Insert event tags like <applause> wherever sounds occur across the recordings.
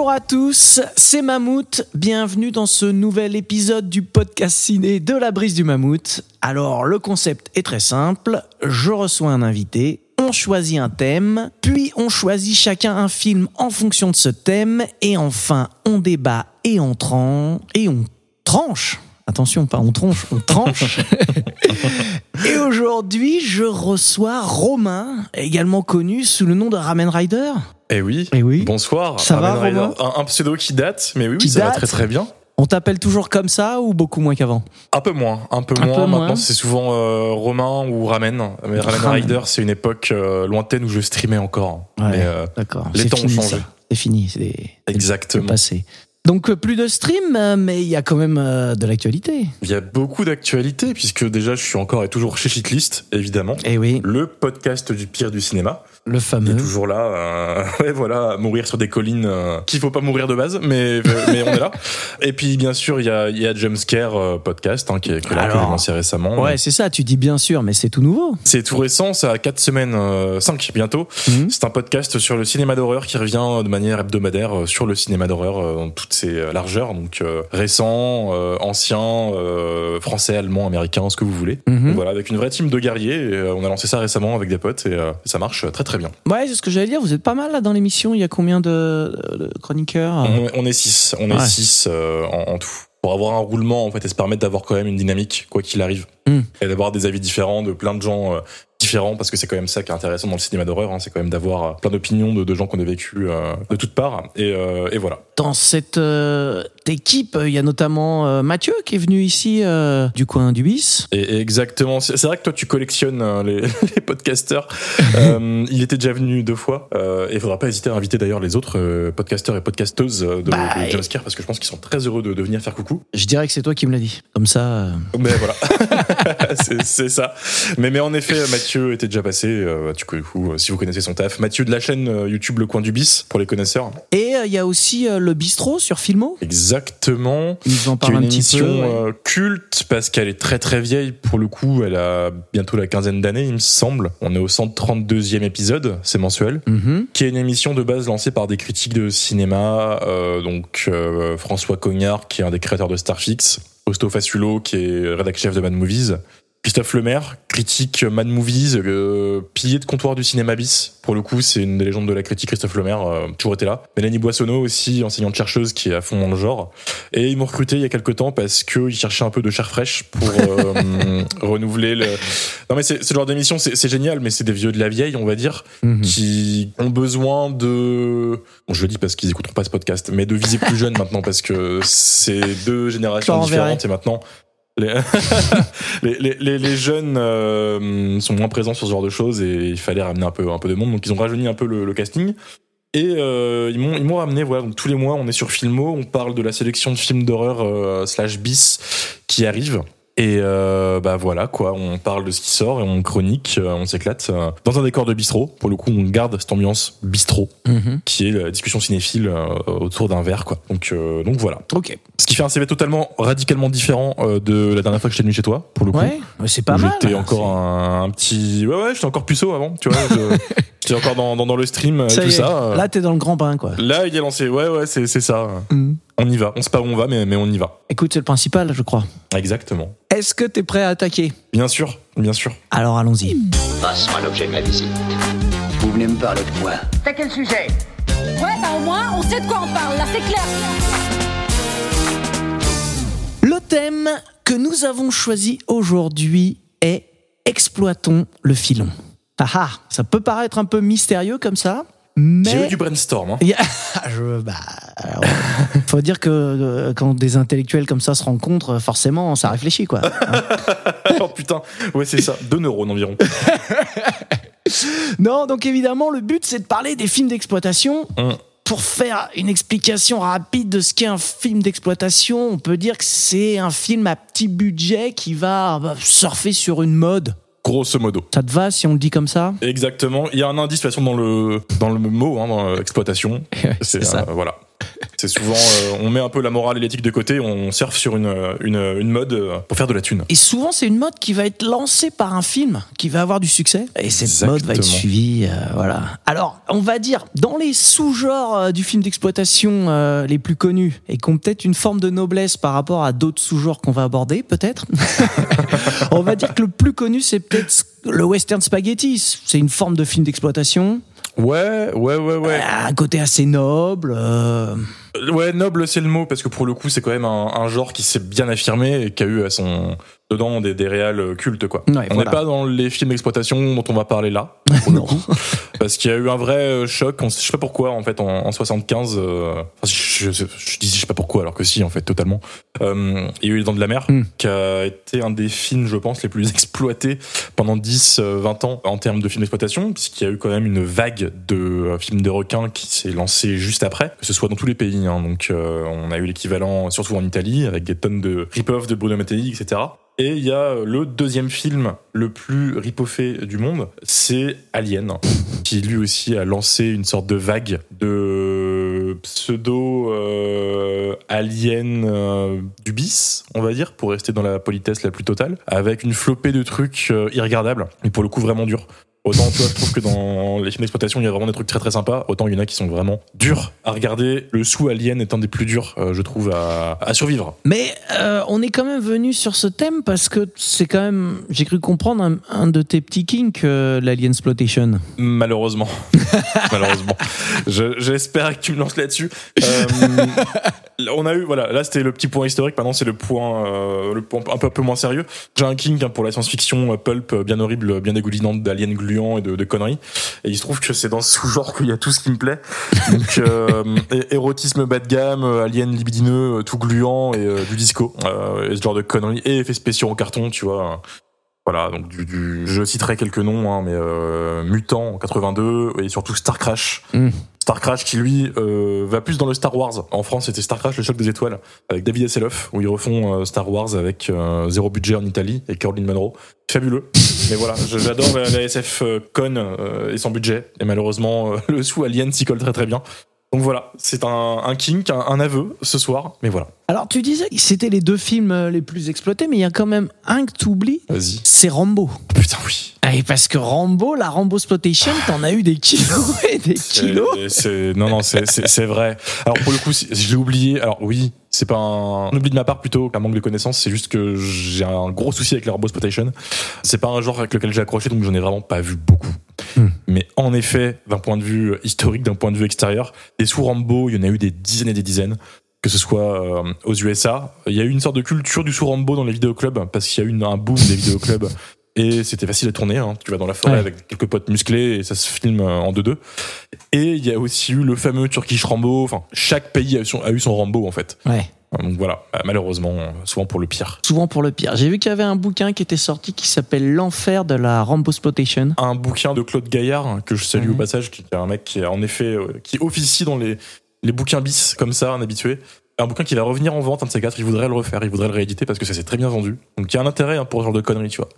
Bonjour à tous, c'est Mammouth. Bienvenue dans ce nouvel épisode du podcast ciné de la brise du Mammouth. Alors, le concept est très simple. Je reçois un invité, on choisit un thème, puis on choisit chacun un film en fonction de ce thème, et enfin, on débat et on. Et on tranche Attention, pas on tronche, on tranche. <laughs> et aujourd'hui, je reçois Romain, également connu sous le nom de Ramen Rider. Eh oui. Eh oui. Bonsoir. Ça va, Ramen Rider. Romain un, un pseudo qui date, mais oui, Qui ça va très très bien. On t'appelle toujours comme ça ou beaucoup moins qu'avant? Un peu moins, un peu Un moins. peu moins. Maintenant, c'est souvent euh, Romain ou Ramen. Mais Ramen Ramen. Rider, c'est une époque euh, lointaine où je streamais encore. Ouais. Mais, euh, D'accord. les c'est temps ont changé. ça. C'est fini, c'est exactement. passé. Donc euh, plus de stream, euh, mais il y a quand même euh, de l'actualité. Il y a beaucoup d'actualités, puisque déjà, je suis encore et toujours chez Shitlist, évidemment. Eh oui, Le podcast du pire du cinéma. Le Il est fameux. toujours là, euh, <laughs> ouais, voilà, à mourir sur des collines euh, qu'il faut pas mourir de base, mais, mais on est là. Et puis, bien sûr, il y a, y a Jumpscare euh, podcast, hein, qui est, là, Alors, lancé récemment. Ouais, c'est ça, tu dis bien sûr, mais c'est tout nouveau. C'est tout récent, ça a 4 semaines, 5 bientôt. Mhm. C'est un podcast sur le cinéma d'horreur qui revient de manière hebdomadaire euh, sur le cinéma d'horreur euh, dans toutes ses euh, largeurs, donc euh, récent, euh, ancien, euh, français, allemand, américain, ce que vous voulez. Mhm. Donc voilà, avec une vraie team de guerriers, et, euh, on a lancé ça récemment avec des potes et euh, ça marche très très bien. Ouais, c'est ce que j'allais dire, vous êtes pas mal là dans l'émission, il y a combien de, de chroniqueurs On, on est 6, on est Ouais. 6 en, en tout. Pour avoir un roulement en fait et se permettre d'avoir quand même une dynamique quoi qu'il arrive Mhm. et d'avoir des avis différents de plein de gens euh, différents parce que c'est quand même ça qui est intéressant dans le cinéma d'horreur, hein, c'est quand même d'avoir euh, plein d'opinions de, de gens qu'on a vécu euh, de toutes parts et, euh, et voilà. Dans cette euh, équipe, il y a notamment Mathieu qui est venu ici du coin du bis. Et, et exactement, c'est vrai que toi tu collectionnes les, <laughs> les podcasteurs. Il était déjà venu deux fois et il faudra pas hésiter à inviter d'ailleurs les autres podcasteurs et podcasteuses de, Bah, de Jumpscare parce que je pense qu'ils sont très heureux de, de venir faire coucou. Je dirais que c'est toi qui me l'as dit. Comme ça. Mais voilà, <laughs> c'est c'est ça. Mais, mais en effet, Mathieu était déjà passé. euh, du coup, du coup, euh, si vous connaissez son taf, Mathieu de la chaîne euh, YouTube Le Coin du Bis pour les connaisseurs. Et euh, il y a aussi le bistrot sur Filmo. Exactement. Ils en parlent un une petit émission peu. ouais. culte parce qu'elle est très très vieille pour le coup. Elle a bientôt la quinzaine d'années, il me semble. On est au 132e épisode, c'est mensuel. Mhm. Qui est une émission de base lancée par des critiques de cinéma, donc François Cognard, qui est un des créateurs de Starfix, Osto Faciulo, qui est rédac chef de Mad Movies, Christophe Lemaire, critique Mad Movies, euh, pilier de comptoir du cinéma bis. Pour le coup, c'est une des légendes de la critique, Christophe Lemaire, euh, toujours été là. Mélanie Boissonneau aussi, enseignante chercheuse qui est à fond dans le genre. Et ils m'ont recruté il y a quelques temps parce qu'ils cherchaient un peu de chair fraîche pour euh, <laughs> renouveler le... Non mais c'est ce genre d'émission, c'est génial, mais c'est des vieux de la vieille, on va dire Mhm. qui ont besoin de bon je le dis parce qu'ils écouteront pas ce podcast mais de viser plus jeune maintenant parce que c'est deux générations différentes et maintenant <laughs> les, jeunes euh, sont moins présents sur ce genre de choses et il fallait ramener un peu de monde. Donc ils ont rajeuni un peu le, casting. Et euh, ils m'ont ramené voilà. Donc tous les mois on est sur Filmo. On parle de la sélection de films d'horreur euh, slash bis qui arrivent et euh, bah voilà quoi, on parle de ce qui sort et on chronique, euh, on s'éclate euh, dans un décor de bistrot. Pour le coup, on garde cette ambiance bistrot Mhm. qui est la discussion cinéphile euh, autour d'un verre quoi. Donc euh, donc voilà. Ok. Ce qui fait un CV totalement radicalement différent de la dernière fois que j'étais venu chez toi pour le coup. Ouais, mais c'est pas mal. J'étais encore un, un petit ouais ouais, j'étais encore puceau avant, tu vois. <laughs> J'étais encore dans, dans, dans le stream et Ça tout est. ça. Là, t'es dans le grand bain, quoi. Là, il est lancé. Ouais ouais, c'est ça. Mhm. On y va. On sait pas où on va mais mais on y va. Écoute, c'est le principal, je crois. Exactement. Est-ce que t'es prêt à attaquer Bien sûr, bien sûr. Alors allons-y. Passons à l'objet de ma visite. Vous venez me parler de quoi T'as quel sujet Ouais, bah au moins, on sait de quoi on parle, là, c'est clair. Le thème que nous avons choisi aujourd'hui est Exploitons le filon. Ah ah, ça peut paraître un peu mystérieux comme ça, J'ai mais eu du brainstorm. Hein. <laughs> Je, bah, alors, faut dire que euh, quand des intellectuels comme ça se rencontrent, forcément, ça réfléchit, quoi. <laughs> oh putain, ouais c'est ça, deux neurones environ. <laughs> non, donc évidemment, le but, c'est de parler des films d'exploitation. Hum. pour faire une explication rapide de ce qu'est un film d'exploitation, on peut dire que c'est un film à petit budget qui va bah, surfer sur une mode. Grosso modo. Ça te va si on le dit comme ça? Exactement. Il y a un indice de toute façon dans le dans le mot, hein, dans l'exploitation. <laughs> c'est ça. euh, voilà. C'est souvent, euh, on met un peu la morale et l'éthique de côté, on surfe sur une, une, une mode euh, pour faire de la thune. Et souvent, c'est une mode qui va être lancée par un film qui va avoir du succès. Et cette mode va être suivie. euh, voilà. Alors, on va dire, dans les sous-genres euh, du film d'exploitation euh, les plus connus et qui ont peut-être une forme de noblesse par rapport à d'autres sous-genres qu'on va aborder, peut-être, <laughs> on va dire que le plus connu, c'est peut-être le western spaghetti. C'est une forme de film d'exploitation. Ouais, ouais, ouais, ouais. Un côté assez noble. euh, Ouais, noble, c'est le mot, parce que pour le coup, c'est quand même un, un genre qui s'est bien affirmé et qui a eu à son dedans des, des réals cultes, quoi. Ouais, on n'est voilà. pas dans les films d'exploitation dont on va parler là, <laughs> pour le Non. coup, parce qu'il y a eu un vrai euh, choc. On, je sais pas pourquoi, en fait, en, en 75. euh, je, je, je dis je sais pas pourquoi, alors que si, en fait, totalement. Euh, il y a eu Les Dents de la Mer, Hmm. qui a été un des films, je pense, les plus <laughs> exploités pendant 10, euh, 20 ans en termes de films d'exploitation, puisqu'il y a eu quand même une vague de euh, films de requins qui s'est lancée juste après, que ce soit dans tous les pays. hein. donc, euh, on a eu l'équivalent, surtout en Italie, avec des tonnes de rip-off de Bruno Mattei, etc. Et il y a le deuxième film le plus ripoffé du monde, c'est Alien, <laughs> qui lui aussi a lancé une sorte de vague de pseudo euh, alien euh, du bis, on va dire, pour rester dans la politesse la plus totale, avec une flopée de trucs euh, irregardables, et pour le coup vraiment durs. Autant, tu vois, je trouve que dans les films d'exploitation, il y a vraiment des trucs très très sympas. Autant il y en a qui sont vraiment durs à regarder. Le sous Alien est un des plus durs, euh, je trouve, à, à survivre. Mais euh, on est quand même venu sur ce thème parce que c'est quand même, j'ai cru comprendre, un, un de tes petits kinks, euh, l'Alien Exploitation. Malheureusement. <laughs> Malheureusement. Je- J'espère que tu me lances là-dessus. On a eu, voilà, là c'était le petit point historique, maintenant c'est le point, le point un peu, un peu moins sérieux. J'ai un king hein, pour la science-fiction pulp, bien horrible, bien dégoulinante d'aliens gluants et de, de conneries. Et il se trouve que c'est dans ce sous-genre qu'il y a tout ce qui me plaît. Donc, <laughs> euh, érotisme bas de gamme, euh, alien libidineux, euh, tout gluant et euh, du disco. Et ce genre de conneries. Et effets spéciaux en carton, tu vois. Voilà, donc du, du- je citerai quelques noms, hein, mais Mutant en 82 et surtout Star Crash. Mm. Star Crash qui lui euh, va plus dans le Star Wars. En France, c'était Star Crash, le choc des étoiles, avec David Hasselhoff, où ils refont euh, Star Wars avec euh, zéro budget en Italie et Caroline Munro. Fabuleux. <laughs> Mais voilà, je- j'adore la, la SF euh, con euh, et sans budget. Et malheureusement, euh, <laughs> le sous Alien s'y colle très très bien. Donc voilà, c'est un, un kink, un, un aveu ce soir. Mais voilà, Alors tu disais que c'était les deux films les plus exploités, mais il y a quand même un que tu oublies, vas-y. c'est Rambo. Putain, oui. Et parce que Rambo, la Rambo Exploitation, t'en as eu des kilos <laughs> et des kilos. C'est- non, non, c'est- vrai. Alors pour le coup, je l'ai oublié. Alors oui, c'est pas un, un oubli de ma part plutôt qu'un manque de connaissances. C'est juste que j'ai un gros souci avec la Rambo Spotation. C'est pas un genre avec lequel j'ai accroché, donc j'en ai vraiment pas vu beaucoup. Hmm. Mais en effet, d'un point de vue historique, d'un point de vue extérieur, des sous Rambo, il y en a eu des dizaines et des dizaines. Que ce soit euh, aux USA, il y a eu une sorte de culture du sous Rambo dans les vidéoclubs parce qu'il y a eu une- un boom des <laughs> vidéoclubs et c'était facile à tourner. Hein. Tu vas dans la forêt Ouais. avec quelques potes musclés et ça se filme en 2-2. Et il y a aussi eu le fameux Turkish Rambo. Enfin, chaque pays a eu son, a eu son Rambo en fait. Ouais. Donc voilà, Euh, malheureusement, souvent pour le pire. Souvent pour le pire. J'ai vu qu'il y avait un bouquin qui était sorti qui s'appelle L'enfer de la Rambo Exploitation. Un bouquin de Claude Gaillard que je salue Mhm. au passage, qui est un mec qui est en effet euh, qui officie dans les les bouquins bis comme ça, un habitué. Un bouquin qui va revenir en vente, un de ces quatre. Il voudrait le refaire, il voudrait le rééditer parce que ça s'est très bien vendu. Donc il y a un intérêt hein, pour ce genre de conneries, tu vois.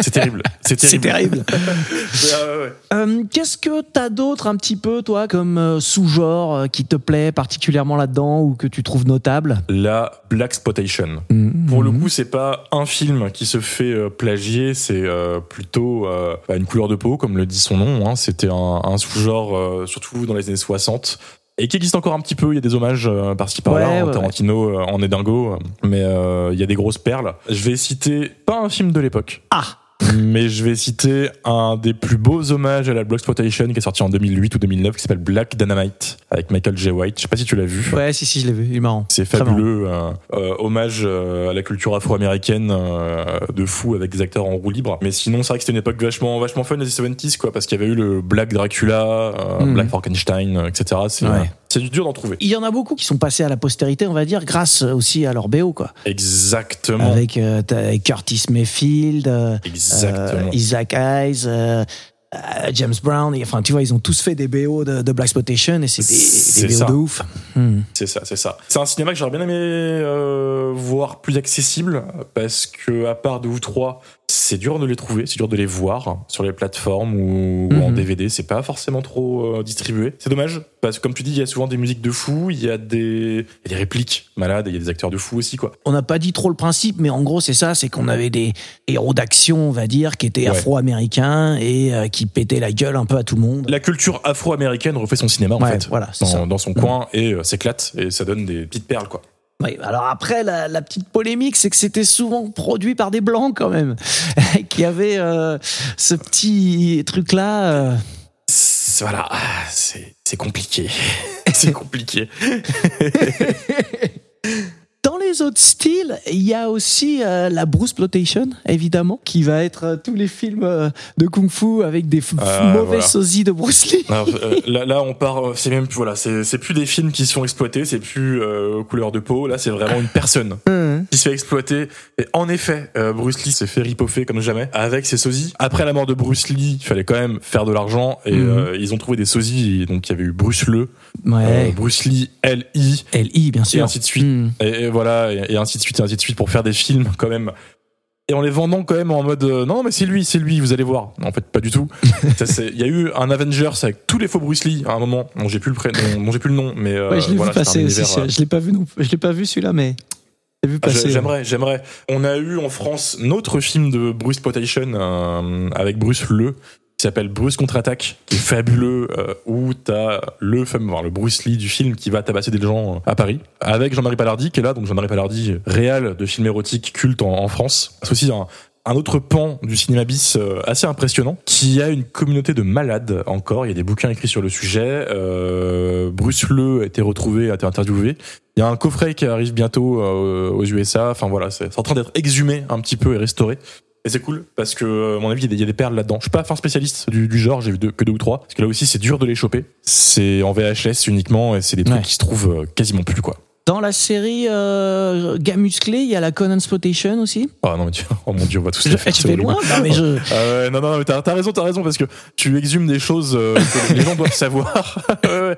C'est terrible. <laughs> C'est terrible. C'est terrible. <laughs> C'est- ouais, ouais. Euh, Qu'est-ce que t'as d'autre un petit peu, toi, comme euh, sous-genre euh, qui te plaît particulièrement là-dedans ou que tu trouves notable? La Black Spotation. Pour le coup, c'est pas un film qui se fait euh, plagier, c'est euh, plutôt euh, bah, une couleur de peau, comme le dit son nom. hein. C'était un, un sous-genre, euh, surtout dans les années 60, et qui existe encore un petit peu. Il y a des hommages euh, par-ci par-là. Ouais, hein. ouais, Tarantino euh, en est dingo, euh, mais euh, il y a des grosses perles. Je vais citer pas un film de l'époque. Ah Mais je vais citer un des plus beaux hommages à la Black Spotation qui est sorti en 2008 ou 2009 qui s'appelle Black Dynamite avec Michael J. White. Je sais pas si tu l'as vu. Ouais, si, si, je l'ai vu, il est marrant. C'est fabuleux. euh, euh, hommage euh, à la culture afro-américaine euh, de fou avec des acteurs en roue libre. Mais sinon, c'est vrai que c'était une époque vachement, vachement fun des 70s, quoi, parce qu'il y avait eu le Black Dracula, euh, Mhm. Black Frankenstein, etc. C'est Ouais. C'est du dur d'en trouver. Il y en a beaucoup qui sont passés à la postérité, on va dire, grâce aussi à leur BO, quoi. Exactement. Avec euh, Curtis Mayfield, euh, Exactement. euh, Isaac Hayes, euh, James Brown, et, enfin tu vois, ils ont tous fait des BO de, de Black Spotation et c'est des, des BO ça. de ouf. Hmm. C'est ça, c'est ça. C'est un cinéma que j'aurais bien aimé euh, voir plus accessible parce que à part deux ou trois, c'est dur de les trouver, c'est dur de les voir sur les plateformes ou, ou en Mhm. DVD. C'est pas forcément trop euh, distribué. C'est dommage parce que comme tu dis, il y a souvent des musiques de fou, il y a des, il y a des répliques malades, il y a des acteurs de fou aussi quoi. On n'a pas dit trop le principe, mais en gros c'est ça, c'est qu'on avait des héros d'action, on va dire, qui étaient Ouais. afro-américains et euh, qui pétaient la gueule un peu à tout le monde. La culture afro-américaine refait son cinéma en fait. voilà, dans, dans son coin et euh, s'éclate et ça donne des petites perles quoi. Oui, alors après, la, la petite polémique, c'est que c'était souvent produit par des blancs quand même, <laughs> qui avaient euh, ce petit truc-là. euh, Voilà, c'est compliqué. c'est compliqué. <laughs> <laughs> Dans les autres styles, il y a aussi euh, la Bruce Plotation, évidemment, qui va être euh, tous les films euh, de kung-fu avec des Ah, mauvais voilà. sosies de Bruce Lee. Alors, euh, là, là, on part. C'est même plus voilà, c'est plus des films qui sont exploités, c'est plus euh, couleur de peau. Là, c'est vraiment une personne Hein. <laughs> qui se fait exploiter. Et en effet, Bruce Lee s'est fait ripoffer comme jamais avec ses sosies. Après la mort de Bruce Lee, il fallait quand même faire de l'argent et euh, ils ont trouvé des sosies. Et donc, il y avait eu Bruce Le, Ouais. Bruce Lee, L.I. L.I., bien sûr. et ainsi de suite. Et, et voilà, et, et ainsi de suite, et ainsi de suite pour faire des films quand même. Et en les vendant quand même en mode euh, non mais c'est lui, c'est lui, vous allez voir. En fait, pas du tout. <laughs> Il y a eu un Avengers avec tous les faux Bruce Lee à un moment. Bon, j'ai plus le prénom, bon, j'ai plus le nom, mais euh, Ouais, je l'ai voilà, vu passer univers, Je l'ai pas vu non, je l'ai pas vu celui-là, mais j'ai vu ah. J'aimerais, j'aimerais. On a eu en France notre film de Bruce Potation euh, avec Bruce Le qui s'appelle Bruce contre-attaque, qui est fabuleux, euh, où t'as le fameux, le Bruce Lee du film qui va tabasser des gens euh, à Paris, avec Jean-Marie Palardi qui est là, donc Jean-Marie Palardi, réal de films érotiques cultes en, France. C'est aussi un, autre pan du cinéma bis euh, assez impressionnant, qui a une communauté de malades encore. Il y a des bouquins écrits sur le sujet. Euh, Bruce Le a été retrouvé, a été interviewé. Il y a un coffret qui arrive bientôt aux USA. Enfin voilà, c'est en train d'être exhumé un petit peu et restauré. Et c'est cool parce que, à mon avis, il y a des- il y a des perles là-dedans. Je suis pas un spécialiste du, du genre, j'ai vu deux- que deux ou trois. Parce que là aussi, c'est dur de les choper. C'est en VHS uniquement et c'est des trucs Ouais. qui se trouvent euh, quasiment plus, quoi. Dans la série euh, Gars musclé, il y a la Conan Exploitation aussi? Oh non, mais tu, <laughs> oh mon dieu, on va tous les faire. tu fais loin Non, mais je. <laughs> Ah ouais, non, non, non, mais t'as, raison, t'as raison, parce que tu exhumes des choses euh, que <laughs> les gens doivent savoir. Euh,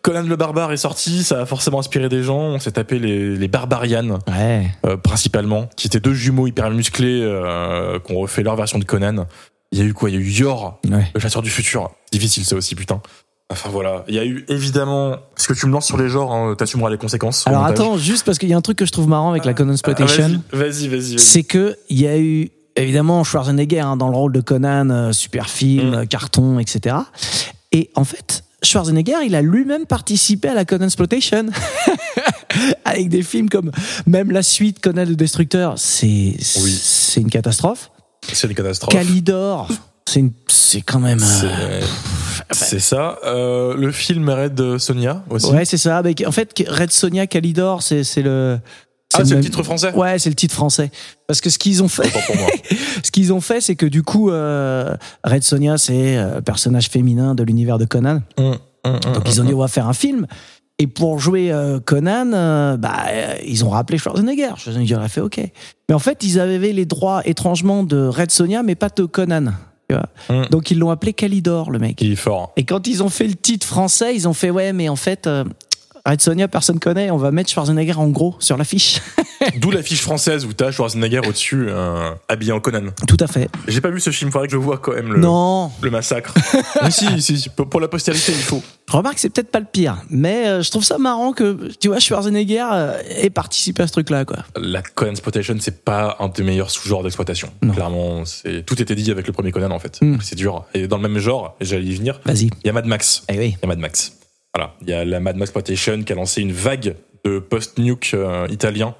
Conan le barbare est sorti, ça a forcément inspiré des gens. On s'est tapé les, les Barbarians, Ouais. euh, principalement, qui étaient deux jumeaux hyper musclés, euh, qui ont refait leur version de Conan. Il y a eu quoi? Il y a eu Yor, Ouais. le chasseur du futur. Difficile ça aussi, putain. Enfin voilà, il y a eu évidemment. Parce que tu me lances sur les genres, hein, t'assumeras les conséquences. Alors attends, juste parce qu'il y a un truc que je trouve marrant avec la Conan Ah, Exploitation. Vas-y, vas-y, vas-y. vas-y. c'est que il y a eu évidemment Schwarzenegger hein, dans le rôle de Conan, euh, super film, Mm. euh, carton, etc. Et en fait, Schwarzenegger, il a lui-même participé à la Conan Exploitation <laughs> avec des films comme même la suite Conan le Destructeur, c'est Oui. c'est une catastrophe. C'est une catastrophe. Calidor, c'est quand même. euh, C'est c'est ça. Euh, le film Red Sonia aussi. ouais, c'est ça. Mais en fait, Red Sonia Calidor, c'est le. ah, c'est le même- titre français Ouais, c'est le titre français. Parce que ce qu'ils ont fait, Autant pour moi. <laughs> ce qu'ils ont fait, c'est que du coup, euh, Red Sonia, c'est euh, personnage féminin de l'univers de Conan. Hum, hum, hum, Donc ils ont dit on va faire un film. Et pour jouer euh, Conan, euh, bah, euh, ils ont rappelé Schwarzenegger. Schwarzenegger a fait OK. Mais en fait, ils avaient les droits étrangement de Red Sonia, mais pas de Conan. Tu vois. hum. Donc ils l'ont appelé Calidor, le mec. Il est fort. Et quand ils ont fait le titre français, ils ont fait ouais, mais en fait, euh, Red Sonia, personne connaît. On va mettre Schwarzenegger en gros sur l'affiche. <laughs> D'où l'affiche française où t'as Schwarzenegger au-dessus, euh, habillé en Conan. Tout à fait. J'ai pas vu ce film, faudrait que je vois quand même le, Non, le massacre. <laughs> Mais si, si, pour la postérité, il faut. Remarque, c'est peut-être pas le pire, mais euh, je trouve ça marrant que, tu vois, Schwarzenegger euh, ait participé à ce truc-là, quoi. La Conan Exploitation, c'est pas un des meilleurs sous-genres d'exploitation. Clairement, c'est tout était dit avec le premier Conan en fait. Mm. C'est dur. Et dans le même genre, j'allais y venir, Vas-y. il y a Mad Max. Eh oui. Il y a Mad Max. Voilà, il y a la Mad Max Exploitation qui a lancé une vague de post-nuke euh, italien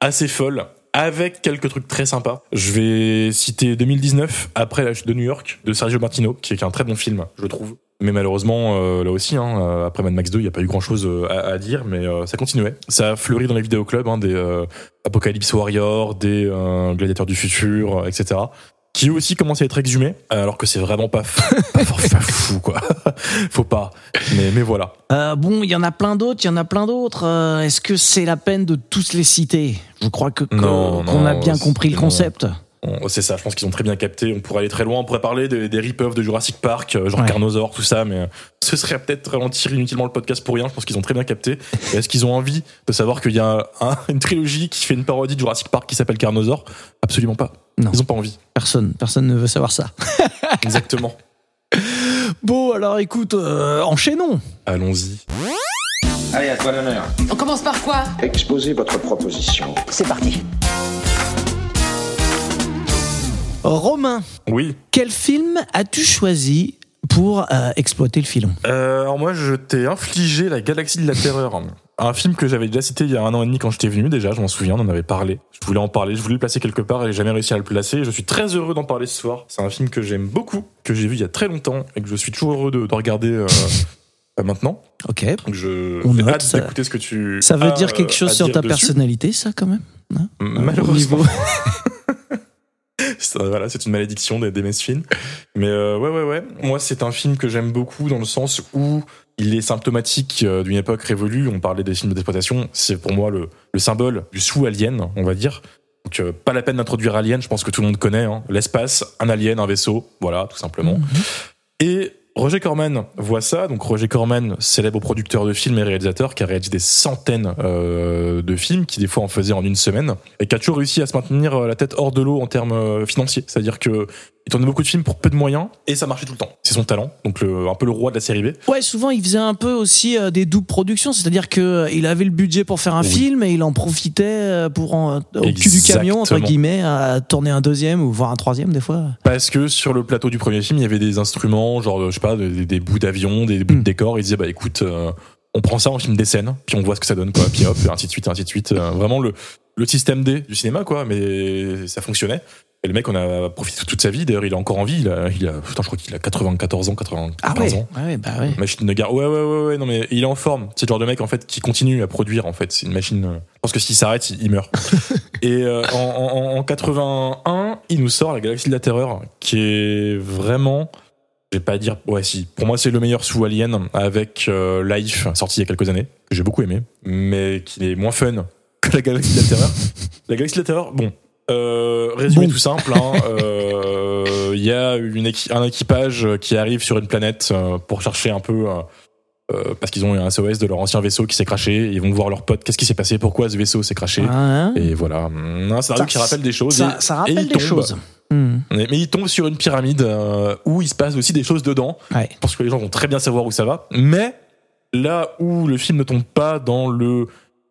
assez folle avec quelques trucs très sympas. Je vais citer 2019, après la chute de New York, de Sergio Martino, qui est un très bon film, je trouve. Mais malheureusement, euh, là aussi, hein, euh, après Mad Max 2, il n'y a pas eu grand-chose euh, à, à dire, mais euh, ça continuait. Ça a fleuri dans les vidéoclubs, hein, des euh, Apocalypse Warrior, des Gladiateurs du futur, etc. Qui aussi commencent à être exhumés, alors que c'est vraiment pas, <laughs> fou, quoi. <laughs> Faut pas. Mais, mais voilà. Euh, bon, il y en a plein d'autres, il y en a plein d'autres. Euh, Est-ce que c'est la peine de tous les citer? Je crois que qu'on non, a bien compris le concept. On- C'est ça, je pense qu'ils ont très bien capté. On pourrait aller très loin, on pourrait parler des, des rip-offs de Jurassic Park, euh, genre Ouais. Carnosaur, tout ça, mais euh, ce serait peut-être ralentir inutilement le podcast pour rien. Je pense qu'ils ont très bien capté. <laughs> Est-ce qu'ils ont envie de savoir qu'il y a un- une trilogie qui fait une parodie de Jurassic Park qui s'appelle Carnosaur? Absolument pas. Non. Ils ont pas envie. Personne, personne ne veut savoir ça. <laughs> Exactement. Bon, alors écoute, euh, enchaînons. Allons-y. Allez, à toi l'honneur. On commence par quoi? Exposez votre proposition. C'est parti. Romain, Oui. quel film as-tu choisi pour euh, exploiter le filon? Euh, alors moi, je t'ai infligé La Galaxie de la Terreur. Un film que j'avais déjà cité il y a un an et demi quand j'étais venu déjà, je m'en souviens, on en avait parlé. Je voulais en parler, je voulais le placer quelque part et j'ai jamais réussi à le placer. Je suis très heureux d'en parler ce soir. C'est un film que j'aime beaucoup, que j'ai vu il y a très longtemps et que je suis toujours heureux de, de regarder euh, <laughs> euh, maintenant. Ok. Donc je On note, hâte d'écouter ce que tu Ça veut as, dire quelque euh, chose sur ta dessus. personnalité, ça, quand même? Malheureusement. <laughs> Ça, voilà, c'est une malédiction des- ce film. Mais euh, ouais, ouais, ouais. Moi, c'est un film que j'aime beaucoup dans le sens où il est symptomatique euh, d'une époque révolue. On parlait des films d'exploitation. C'est pour moi le, le symbole du sous-alien, on va dire. Donc, euh, pas la peine d'introduire Alien, je pense que tout le monde connaît. hein. L'espace, un alien, un vaisseau, voilà, tout simplement. Et Roger Corman voit ça. Donc Roger Corman, célèbre producteur de films et réalisateur, qui a réalisé des centaines euh, de films, qui des fois en faisait en une semaine, et qui a toujours réussi à se maintenir la tête hors de l'eau en termes financiers. C'est-à-dire que il tournait beaucoup de films pour peu de moyens, et ça marchait tout le temps. C'est son talent. Donc le, un peu le roi de la série B. Ouais, souvent il faisait un peu aussi euh, des doubles productions, c'est-à-dire que euh, il avait le budget pour faire un Oui. film et il en profitait euh, pour en, au cul du camion entre guillemets à tourner un deuxième ou voire un troisième des fois. Parce que sur le plateau du premier film, il y avait des instruments, genre, je sais pas, des, des bouts d'avion, des bouts Mm. de décor. Il disait, bah écoute, euh, on prend ça, on filme des scènes, puis on voit ce que ça donne, quoi. Puis hop, et ainsi de suite, ainsi de suite. Euh, vraiment le, le système D du cinéma, quoi. Mais ça fonctionnait. Et le mec, on a profité toute sa vie. D'ailleurs, il est encore en vie. Il a, il a, putain, je crois qu'il a 94 ans, 95 Ah ouais. ans. Ouais, ouais, bah ouais. Machine de guerre. Ouais, ouais, ouais, ouais, non, mais il est en forme. C'est le genre de mec, en fait, qui continue à produire, en fait. C'est une machine. euh, Je pense que s'il s'arrête, il, il meurt. <laughs> Et euh, en, en, en 81, il nous sort La Galaxie de la Terreur, qui est vraiment. Je vais pas dire. Ouais, si. Pour moi, c'est le meilleur sous Alien avec euh, Life, sorti il y a quelques années, que j'ai beaucoup aimé, mais qui est moins fun que La Galaxie de la Terreur. la Galaxie de la Terreur, bon. Euh, résumé Bon. tout simple, hein, euh, il y a une équi- un équipage qui arrive sur une planète pour chercher un peu, euh, parce qu'ils ont eu un SOS de leur ancien vaisseau qui s'est craché. Ils vont voir leurs potes, qu'est-ce qui s'est passé, pourquoi ce vaisseau s'est craché. Hein Et voilà, un scénario Ça- qui rappelle des choses. ça, et- ça et rappelle des tombe. choses. Hmm. Mais il tombe sur une pyramide euh, où il se passe aussi des choses dedans. Ouais. Je pense que les gens vont très bien savoir où ça va. Mais là où le film ne tombe pas dans le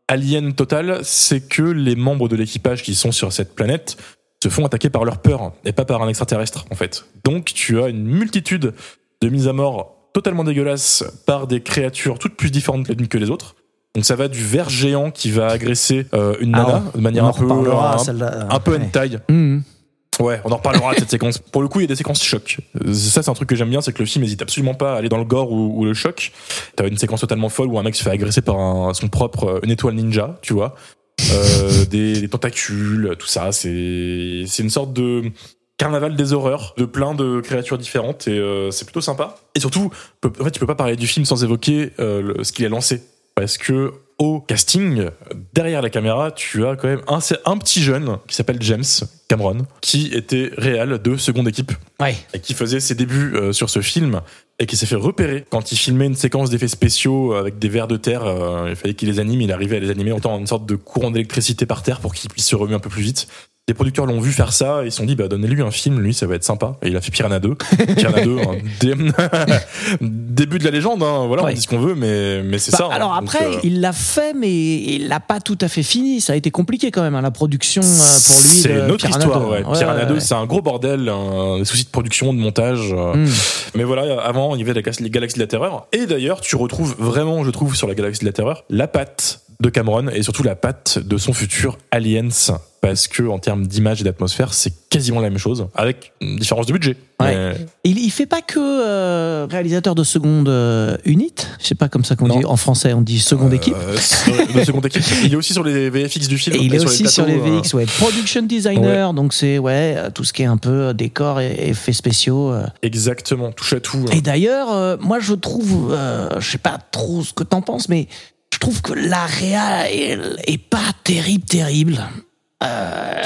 alien total, c'est que les membres de l'équipage qui sont sur cette planète se font attaquer par leur peur et pas par un extraterrestre en fait. Donc tu as une multitude de mises à mort totalement dégueulasses par des créatures toutes plus différentes les unes que les autres. Donc ça va du ver géant qui va agresser euh, une Ah nana ouais. de manière On un peu, un, peu Ouais. hentai. Hmm. Ouais, on en reparlera de cette séquence. Pour le coup, il y a des séquences choc. Euh, Ça, c'est un truc que j'aime bien, c'est que le film hésite absolument pas à aller dans le gore ou, le choc. T'as une séquence totalement folle où un mec se fait agresser par son propre euh, une étoile ninja, tu vois, euh, <laughs> des, tentacules, tout ça. C'est une sorte de carnaval des horreurs de plein de créatures différentes et c'est plutôt sympa. Et surtout, en fait, tu peux pas parler du film sans évoquer ce qu'il a lancé, parce que au casting, derrière la caméra, tu as quand même un, petit jeune qui s'appelle James Cameron, qui était réel de seconde équipe Ouais. et qui faisait ses débuts euh, sur ce film et qui s'est fait repérer quand il filmait une séquence d'effets spéciaux avec des vers de terre. euh, il fallait qu'il les anime, il arrivait à les animer en temps une sorte de courant d'électricité par terre pour qu'il puisse se remuer un peu plus vite. Les producteurs l'ont vu faire ça et ils se sont dit bah donnez-lui un film, lui ça va être sympa. Et il a fait Piranha 2. Piranha 2, un <laughs> dé- <laughs> début de la légende. Hein. Voilà, Ouais. on dit ce qu'on veut, mais mais c'est Bah, ça. hein. alors Donc, après, euh, il l'a fait, mais il l'a pas tout à fait fini. Ça a été compliqué quand même, hein, la production euh, pour lui. C'est une autre Piranha histoire, 2. ouais. Ouais, Piranha ouais, 2, ouais. c'est un gros bordel, un, des soucis de production, de montage. euh, Hmm. Mais voilà, avant, il y avait la, les Galaxies de la Terreur. Et d'ailleurs, tu retrouves vraiment, je trouve, sur la Galaxie de la Terreur, la patte de Cameron et surtout la patte de son futur Aliens. Parce que, en termes d'image et d'atmosphère, c'est quasiment la même chose, avec une différence de budget. Ouais. Mais- Il, il fait pas que euh, réalisateur de seconde euh, unit? Je sais pas comme ça qu'on dit en français. On dit seconde équipe. Euh, <laughs> de seconde équipe. Il est aussi sur les VFX du film. Et il est sur aussi sur les VX, ouais. Production designer, donc c'est ouais euh, tout ce qui est un peu euh, décor et effets spéciaux. euh. euh, Exactement, touche à tout. Et d'ailleurs, euh, moi je trouve, euh, je sais pas trop ce que t'en penses, mais je trouve que la réa est, est pas terrible, terrible. Euh,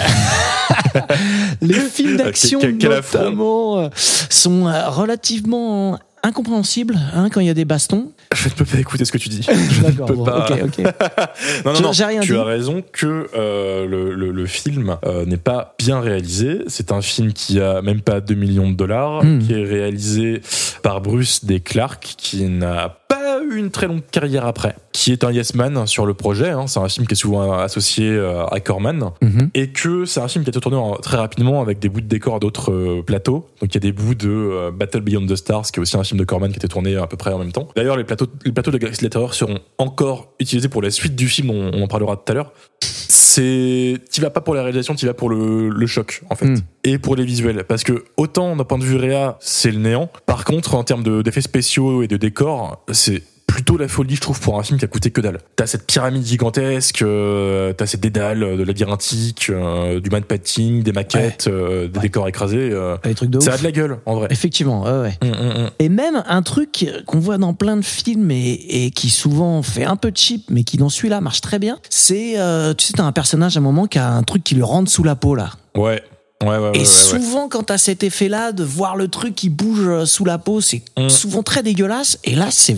<laughs> Les films d'action, notamment, euh, sont euh, relativement incompréhensibles hein, quand il y a des bastons. Je ne peux pas écouter ce que tu dis. <laughs> Je ne peux bon, pas. ok, ok. <laughs> Non, non, non. j'ai rien tu dit. as raison que euh, le, le- le film euh, n'est pas bien réalisé. C'est un film qui a même pas 2 millions de dollars, Hmm. qui est réalisé par Bruce D. Clark, qui n'a pas eu une très longue carrière après, qui est un yes man sur le projet. hein. C'est un film qui est souvent associé euh, à Corman. Mhm. Et que c'est un film qui a été tourné très rapidement avec des bouts de décor d'autres plateaux. Donc il y a des bouts de Battle Beyond the Stars, qui est aussi un film de Corman qui était tourné à peu près en même temps. D'ailleurs, les plateaux, les plateaux de Galaxy de la Terreur seront encore utilisés pour la suite du film, on, on en parlera tout à l'heure. C'est, tu vas pas pour la réalisation, tu vas pour le, le choc en fait, Mm. et pour les visuels, parce que autant d'un point de vue réa, c'est le néant. Par contre, en termes de- d'effets spéciaux et de décors, c'est plutôt la folie, je trouve, pour un film qui a coûté que dalle. T'as cette pyramide gigantesque, euh, t'as ces dédales euh, de labyrinthique, euh, du man painting, des maquettes, euh, des Ouais. décors écrasés. euh, Les trucs de ça ouf. a de la gueule, en vrai. Effectivement, ouais, ouais. Hum, hum, hum. Et même un truc qu'on voit dans plein de films et, et qui souvent fait un peu cheap, mais qui dans celui-là marche très bien, c'est, euh, tu sais, t'as un personnage à un moment qui a un truc qui lui rentre sous la peau, là. Ouais. Ouais, ouais, ouais, Et ouais, ouais. souvent, quand t'as cet effet-là de voir le truc qui bouge euh, sous la peau, c'est Mm. souvent très dégueulasse. Et là, c'est